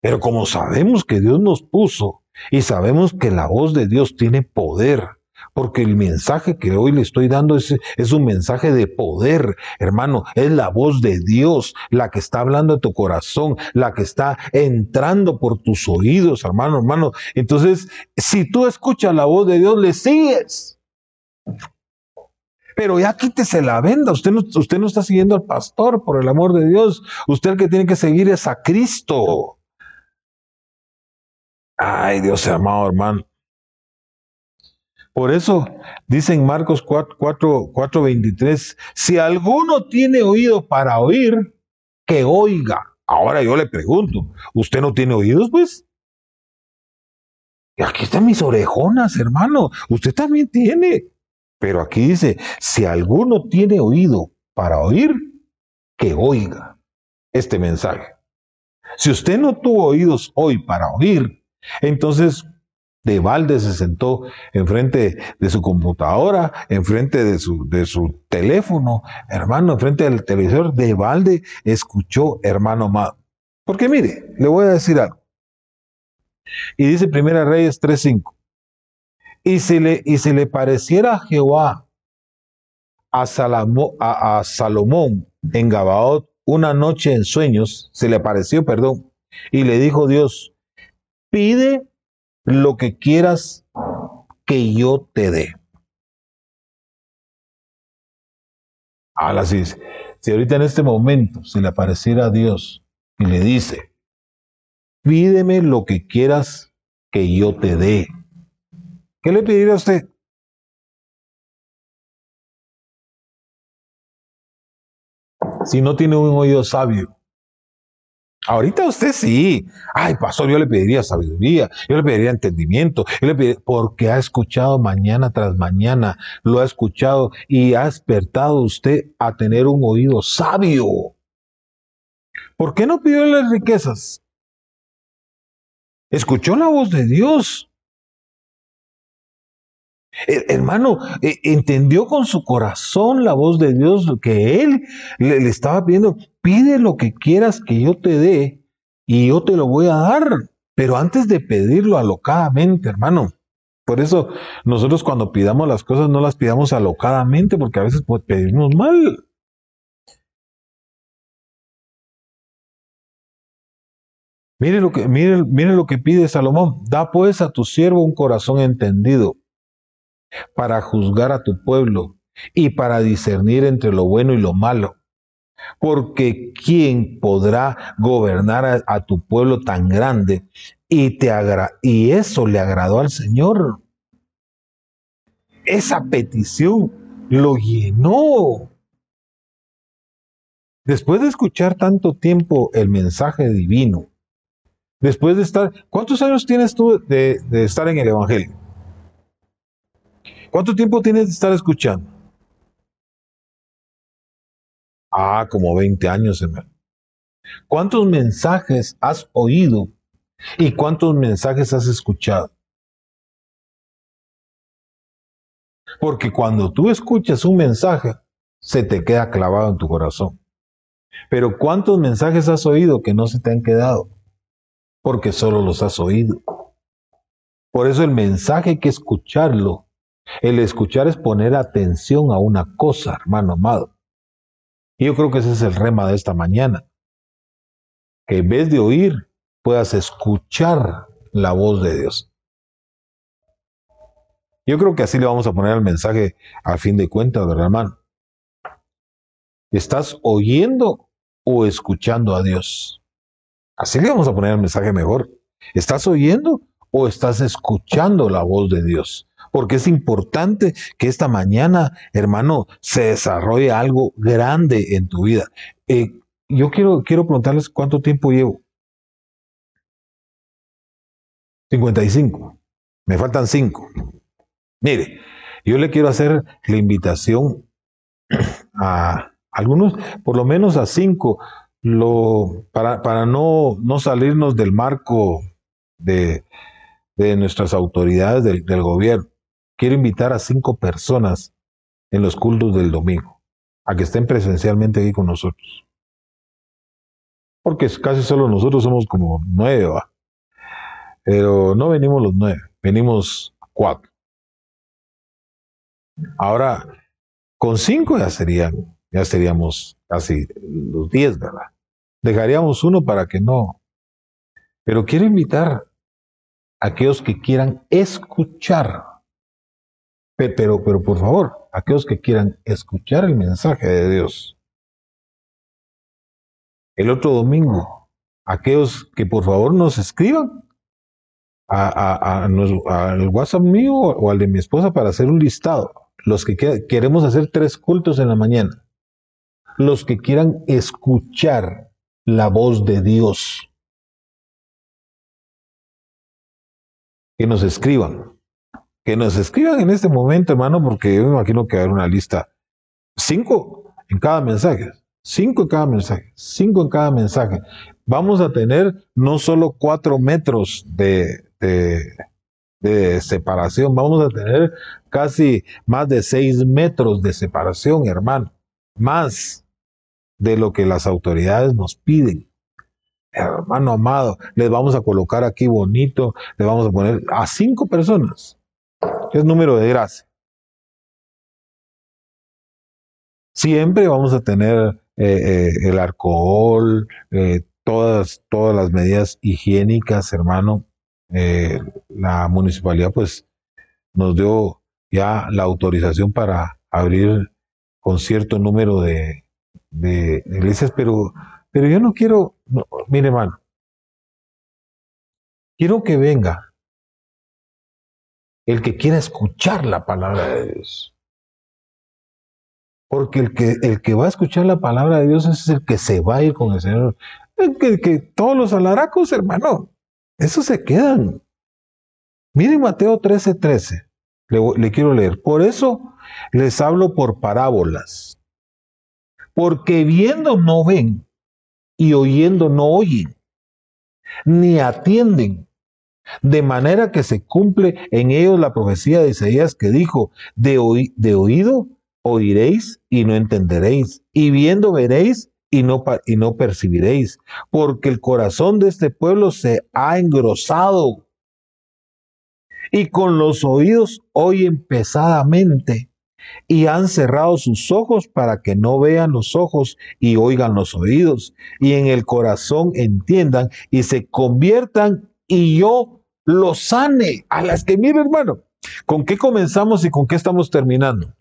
Pero como sabemos que Dios nos puso y sabemos que la voz de Dios tiene poder, porque el mensaje que hoy le estoy dando es, un mensaje de poder, hermano, es la voz de Dios, la que está hablando a tu corazón, la que está entrando por tus oídos, hermano, hermano. Entonces, si tú escuchas la voz de Dios, le sigues. Pero ya quítese la venda, usted usted no está siguiendo al pastor, por el amor de Dios. Usted el que tiene que seguir es a Cristo. Ay, Dios amado, hermano. Por eso dice en Marcos 4, 4, 23, si alguno tiene oído para oír, que oiga. Ahora yo le pregunto, ¿usted no tiene oídos, pues? Aquí están mis orejonas, hermano. Usted también tiene. Pero aquí dice, si alguno tiene oído para oír, que oiga este mensaje. Si usted no tuvo oídos hoy para oír, entonces de balde se sentó enfrente de su computadora, enfrente de su, de su teléfono, hermano, enfrente del televisor, de balde escuchó, hermano amado. Porque mire, le voy a decir algo. Y dice Primera Reyes 3.5. Y si le, y si le pareciera Jehová a, a, a Salomón en Gabaot una noche en sueños, se le apareció, perdón, y le dijo Dios, pide lo que quieras que yo te dé. Ahora sí, si ahorita en este momento se le apareciera a Dios y le dice, pídeme lo que quieras que yo te dé, ¿qué le pediría a usted? Si no tiene un oído sabio, Ahorita usted sí. Ay, pastor, yo le pediría sabiduría, yo le pediría entendimiento, yo le pediría, porque ha escuchado mañana tras mañana, lo ha escuchado y ha despertado usted a tener un oído sabio. ¿Por qué no pidió las riquezas? Escuchó la voz de Dios. Hermano, eh, entendió con su corazón la voz de Dios que él le, estaba pidiendo, pide lo que quieras que yo te dé y yo te lo voy a dar. Pero antes de pedirlo alocadamente, hermano. Por eso nosotros cuando pidamos las cosas no las pidamos alocadamente porque a veces pues, pedimos mal. Mire lo que, mire, mire lo que pide Salomón. Da pues a tu siervo un corazón entendido para juzgar a tu pueblo y para discernir entre lo bueno y lo malo. Porque ¿quién podrá gobernar a, tu pueblo tan grande? Y, te y eso le agradó al Señor. Esa petición lo llenó. Después de escuchar tanto tiempo el mensaje divino, después de estar, ¿cuántos años tienes tú de estar en el Evangelio? ¿Cuánto tiempo tienes de estar escuchando? Ah, como 20 años, hermano. ¿Cuántos mensajes has oído y cuántos mensajes has escuchado? Porque cuando tú escuchas un mensaje, se te queda clavado en tu corazón. Pero ¿cuántos mensajes has oído que no se te han quedado? Porque solo los has oído. Por eso el mensaje hay que escucharlo el escuchar es poner atención a una cosa, hermano amado. Y yo creo que ese es el rema de esta mañana. Que en vez de oír, puedas escuchar la voz de Dios. Yo creo que así le vamos a poner el mensaje al fin de cuentas, ¿verdad, hermano? ¿Estás oyendo o escuchando a Dios? Así le vamos a poner el mensaje mejor. ¿Estás oyendo o estás escuchando la voz de Dios? Porque es importante que esta mañana, hermano, se desarrolle algo grande en tu vida. Eh, yo quiero, quiero preguntarles cuánto tiempo llevo. 55. Me faltan 5. Mire, yo le quiero hacer la invitación a algunos, por lo menos a 5, lo, para, para no, no salirnos del marco de, de nuestras autoridades del gobierno. Quiero invitar a cinco personas en los cultos del domingo a que estén presencialmente aquí con nosotros. Porque casi solo nosotros somos como nueve, ¿va? pero no venimos los nueve, venimos cuatro. Ahora, con cinco ya serían, ya seríamos casi los diez, ¿verdad? Dejaríamos uno para que no. Pero quiero invitar a aquellos que quieran escuchar. Pero, pero por favor, aquellos que quieran escuchar el mensaje de Dios. El otro domingo, aquellos que por favor nos escriban a, al WhatsApp mío o al de mi esposa para hacer un listado. Los que queremos hacer tres cultos en la mañana. Los que quieran escuchar la voz de Dios. Que nos escriban. Que nos escriban en este momento, hermano, porque yo me imagino que hay una lista. Cinco en cada mensaje. Cinco en cada mensaje. Cinco en cada mensaje. Vamos a tener no solo cuatro metros de, de, separación. Vamos a tener casi más de seis metros de separación, hermano. Más de lo que las autoridades nos piden. Hermano amado, les vamos a colocar aquí bonito, le vamos a poner a cinco personas. Es número de gracia. Siempre vamos a tener eh, eh, el alcohol, eh, todas, todas las medidas higiénicas, hermano, la municipalidad pues nos dio ya la autorización para abrir con cierto número de, de iglesias, pero, pero yo no quiero, mire hermano, quiero que venga el que quiera escuchar la palabra de Dios. Porque el que, el que va a escuchar la palabra de Dios es el que se va a ir con el Señor. El que, todos los alaracos, hermano, eso se quedan. Miren Mateo 13:13. 13. Le, le quiero leer. Por eso les hablo por parábolas. Porque viendo no ven y oyendo no oyen, ni atienden. De manera que se cumple en ellos la profecía de Isaías que dijo, de, de oído oiréis y no entenderéis, y viendo veréis y no, y no percibiréis, porque el corazón de este pueblo se ha engrosado y con los oídos oyen pesadamente y han cerrado sus ojos para que no vean los ojos y oigan los oídos y en el corazón entiendan y se conviertan y yo los sane. A las que mire hermano, ¿con qué comenzamos y con qué estamos terminando?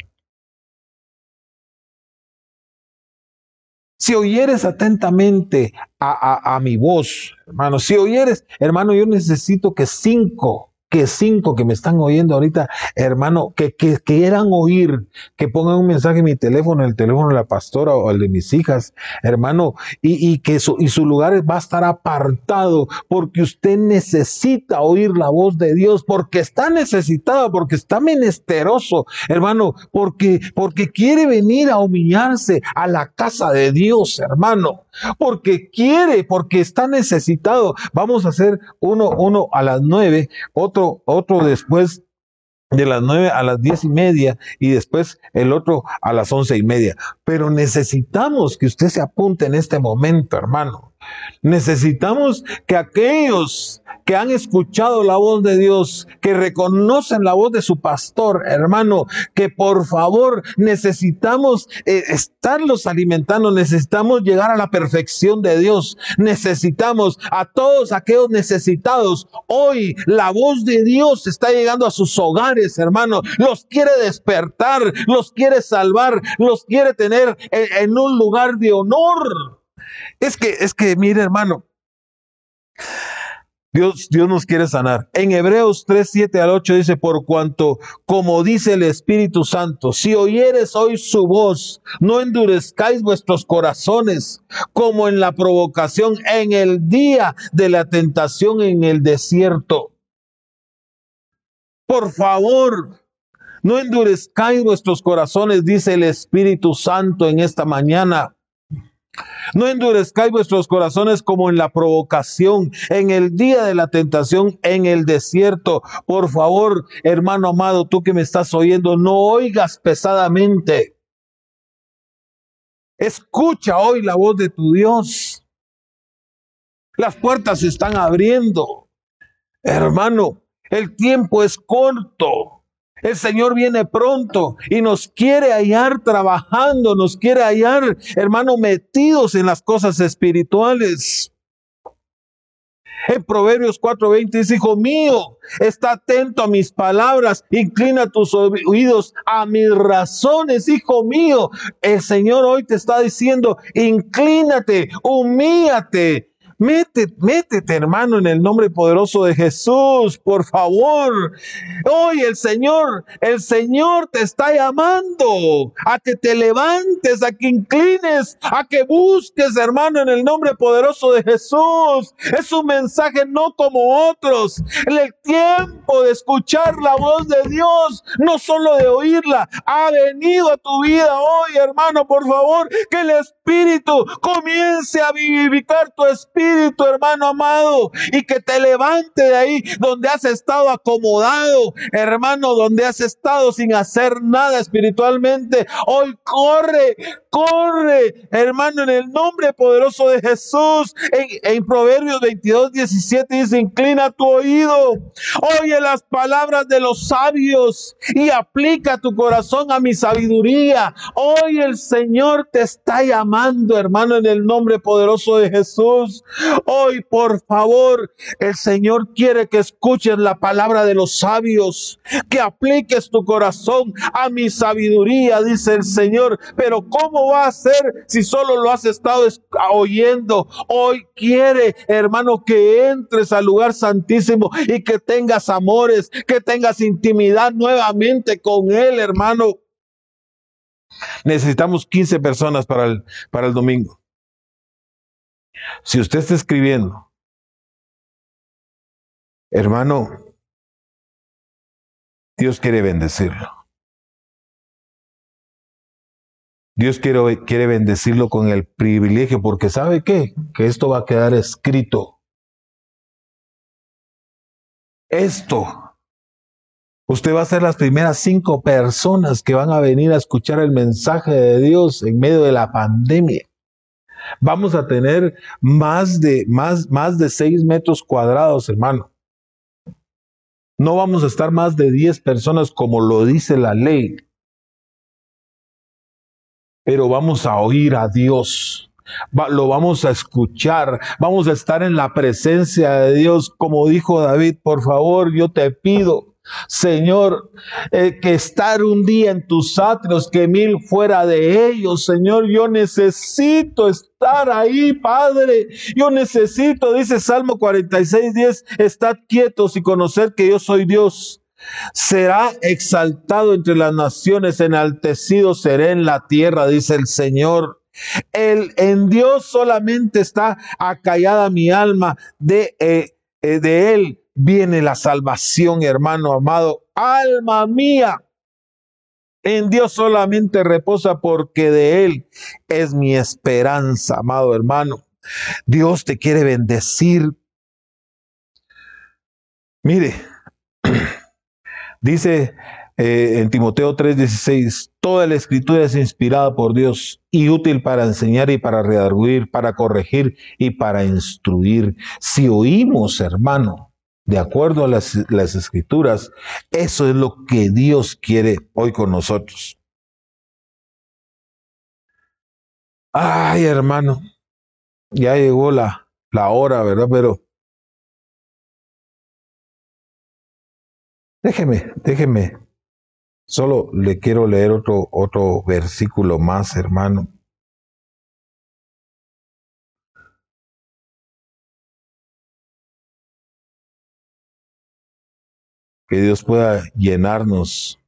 Si oyeres atentamente a, a, mi voz, hermano, si oyeres, hermano, yo necesito que cinco que cinco que me están oyendo ahorita, hermano, que, que, quieran oír, que pongan un mensaje en mi teléfono, el teléfono de la pastora o el de mis hijas, hermano, y, y que su, y su lugar va a estar apartado porque usted necesita oír la voz de Dios, porque está necesitado, porque está menesteroso, hermano, porque, porque quiere venir a humillarse a la casa de Dios, hermano, porque quiere, porque está necesitado. Vamos a hacer uno, uno a las nueve, otro otro, después de las nueve a las diez y media y después el otro a las once y media. Pero necesitamos que usted se apunte en este momento, hermano. Necesitamos que aquellos que han escuchado la voz de Dios, que reconocen la voz de su pastor, hermano, que por favor necesitamos eh, estarlos alimentando, necesitamos llegar a la perfección de Dios, necesitamos a todos aquellos necesitados. Hoy la voz de Dios está llegando a sus hogares, hermano, los quiere despertar, los quiere salvar, los quiere tener en un lugar de honor. Es que, es que, mire, hermano, Dios, Dios nos quiere sanar. En Hebreos 3, 7 al 8 dice, por cuanto, como dice el Espíritu Santo, si oyeres hoy su voz, no endurezcáis vuestros corazones, como en la provocación en el día de la tentación en el desierto. Por favor, no endurezcáis vuestros corazones, dice el Espíritu Santo en esta mañana. No endurezcáis vuestros corazones como en la provocación, en el día de la tentación, en el desierto. Por favor, hermano amado, tú que me estás oyendo, no oigas pesadamente. Escucha hoy la voz de tu Dios. Las puertas se están abriendo. Hermano, el tiempo es corto. El Señor viene pronto y nos quiere hallar trabajando, nos quiere hallar, hermano, metidos en las cosas espirituales. En Proverbios 4:20 dice, Hijo mío, está atento a mis palabras, inclina tus oídos a mis razones, hijo mío. El Señor hoy te está diciendo, inclínate, humíate, Métete, métete, hermano, en el nombre poderoso de Jesús, por favor. Hoy el Señor, el Señor te está llamando a que te levantes, a que inclines, a que busques, hermano, en el nombre poderoso de Jesús. Es un mensaje no como otros. El tiempo de escuchar la voz de Dios, no solo de oírla, ha venido a tu vida hoy, hermano, por favor, que el Espíritu comience a vivificar tu espíritu espíritu, hermano amado, y que te levante de ahí donde has estado acomodado, hermano, donde has estado sin hacer nada espiritualmente. Hoy corre, corre, hermano, en el nombre poderoso de Jesús. En, Proverbios 22, 17 dice, inclina tu oído, oye las palabras de los sabios y aplica tu corazón a mi sabiduría. Hoy el Señor te está llamando, hermano, en el nombre poderoso de Jesús. Hoy, por favor, el Señor quiere que escuches la palabra de los sabios, que apliques tu corazón a mi sabiduría, dice el Señor. Pero ¿cómo va a ser si solo lo has estado oyendo? Hoy quiere, hermano, que entres al lugar santísimo y que tengas amores, que tengas intimidad nuevamente con Él, hermano. Necesitamos 15 personas para el, para el domingo. Si usted está escribiendo, hermano, Dios quiere bendecirlo. Dios quiere, quiere bendecirlo con el privilegio, porque ¿sabe qué? Que esto va a quedar escrito. Esto. Usted va a ser las primeras cinco personas que van a venir a escuchar el mensaje de Dios en medio de la pandemia. Vamos a tener más de, más, más de 6 metros cuadrados, hermano. No vamos a estar más de 10 personas como lo dice la ley. Pero vamos a oír a Dios. lo vamos a escuchar, vamos a estar en la presencia de Dios, como dijo David, por favor, yo te pido, Señor, eh, que estar un día en tus atrios, que mil fuera de ellos, Señor, yo necesito estar ahí, Padre. Yo necesito, dice Salmo 46, 10, estad quietos y conocer que yo soy Dios. Será exaltado entre las naciones, enaltecido seré en la tierra, dice el Señor. El, en Dios solamente está acallada mi alma de, eh, eh, de Él viene la salvación, hermano amado. Alma mía, en Dios solamente reposa porque de Él es mi esperanza, amado hermano. Dios te quiere bendecir. Mire, dice eh, en Timoteo 3:16, toda la escritura es inspirada por Dios y útil para enseñar y para redarguir, para corregir y para instruir. Si oímos, hermano, de acuerdo a las, las, escrituras, eso es lo que Dios quiere hoy con nosotros. Ay, hermano, ya llegó la, la hora, ¿verdad? Pero Déjeme, déjeme. Solo le quiero leer otro, otro versículo más, hermano. Que Dios pueda llenarnos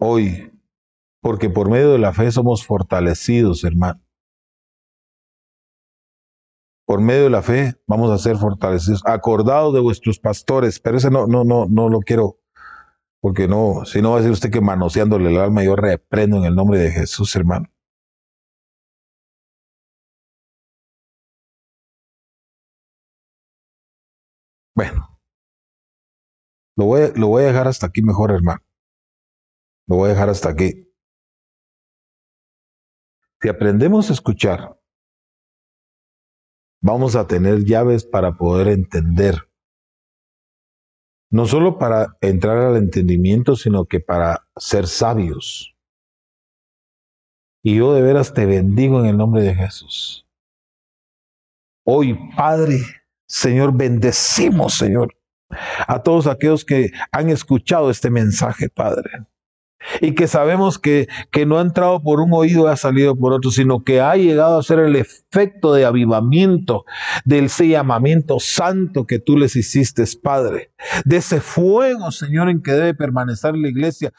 hoy, porque por medio de la fe somos fortalecidos, hermano. Por medio de la fe vamos a ser fortalecidos. Acordados de vuestros pastores, pero ese no, no, no, no lo quiero, porque no, si no va a decir usted que manoseándole el alma, yo reprendo en el nombre de Jesús, hermano. Bueno, lo voy, lo voy a dejar hasta aquí mejor, hermano. Lo voy a dejar hasta aquí. Si aprendemos a escuchar, vamos a tener llaves para poder entender. No solo para entrar al entendimiento, sino que para ser sabios. Y yo de veras te bendigo en el nombre de Jesús. Hoy, Padre, Señor, bendecimos, Señor, a todos aquellos que han escuchado este mensaje, Padre y que sabemos que, que no ha entrado por un oído y ha salido por otro, sino que ha llegado a ser el efecto de avivamiento del ese llamamiento santo que tú les hiciste, Padre, de ese fuego, Señor, en que debe permanecer la iglesia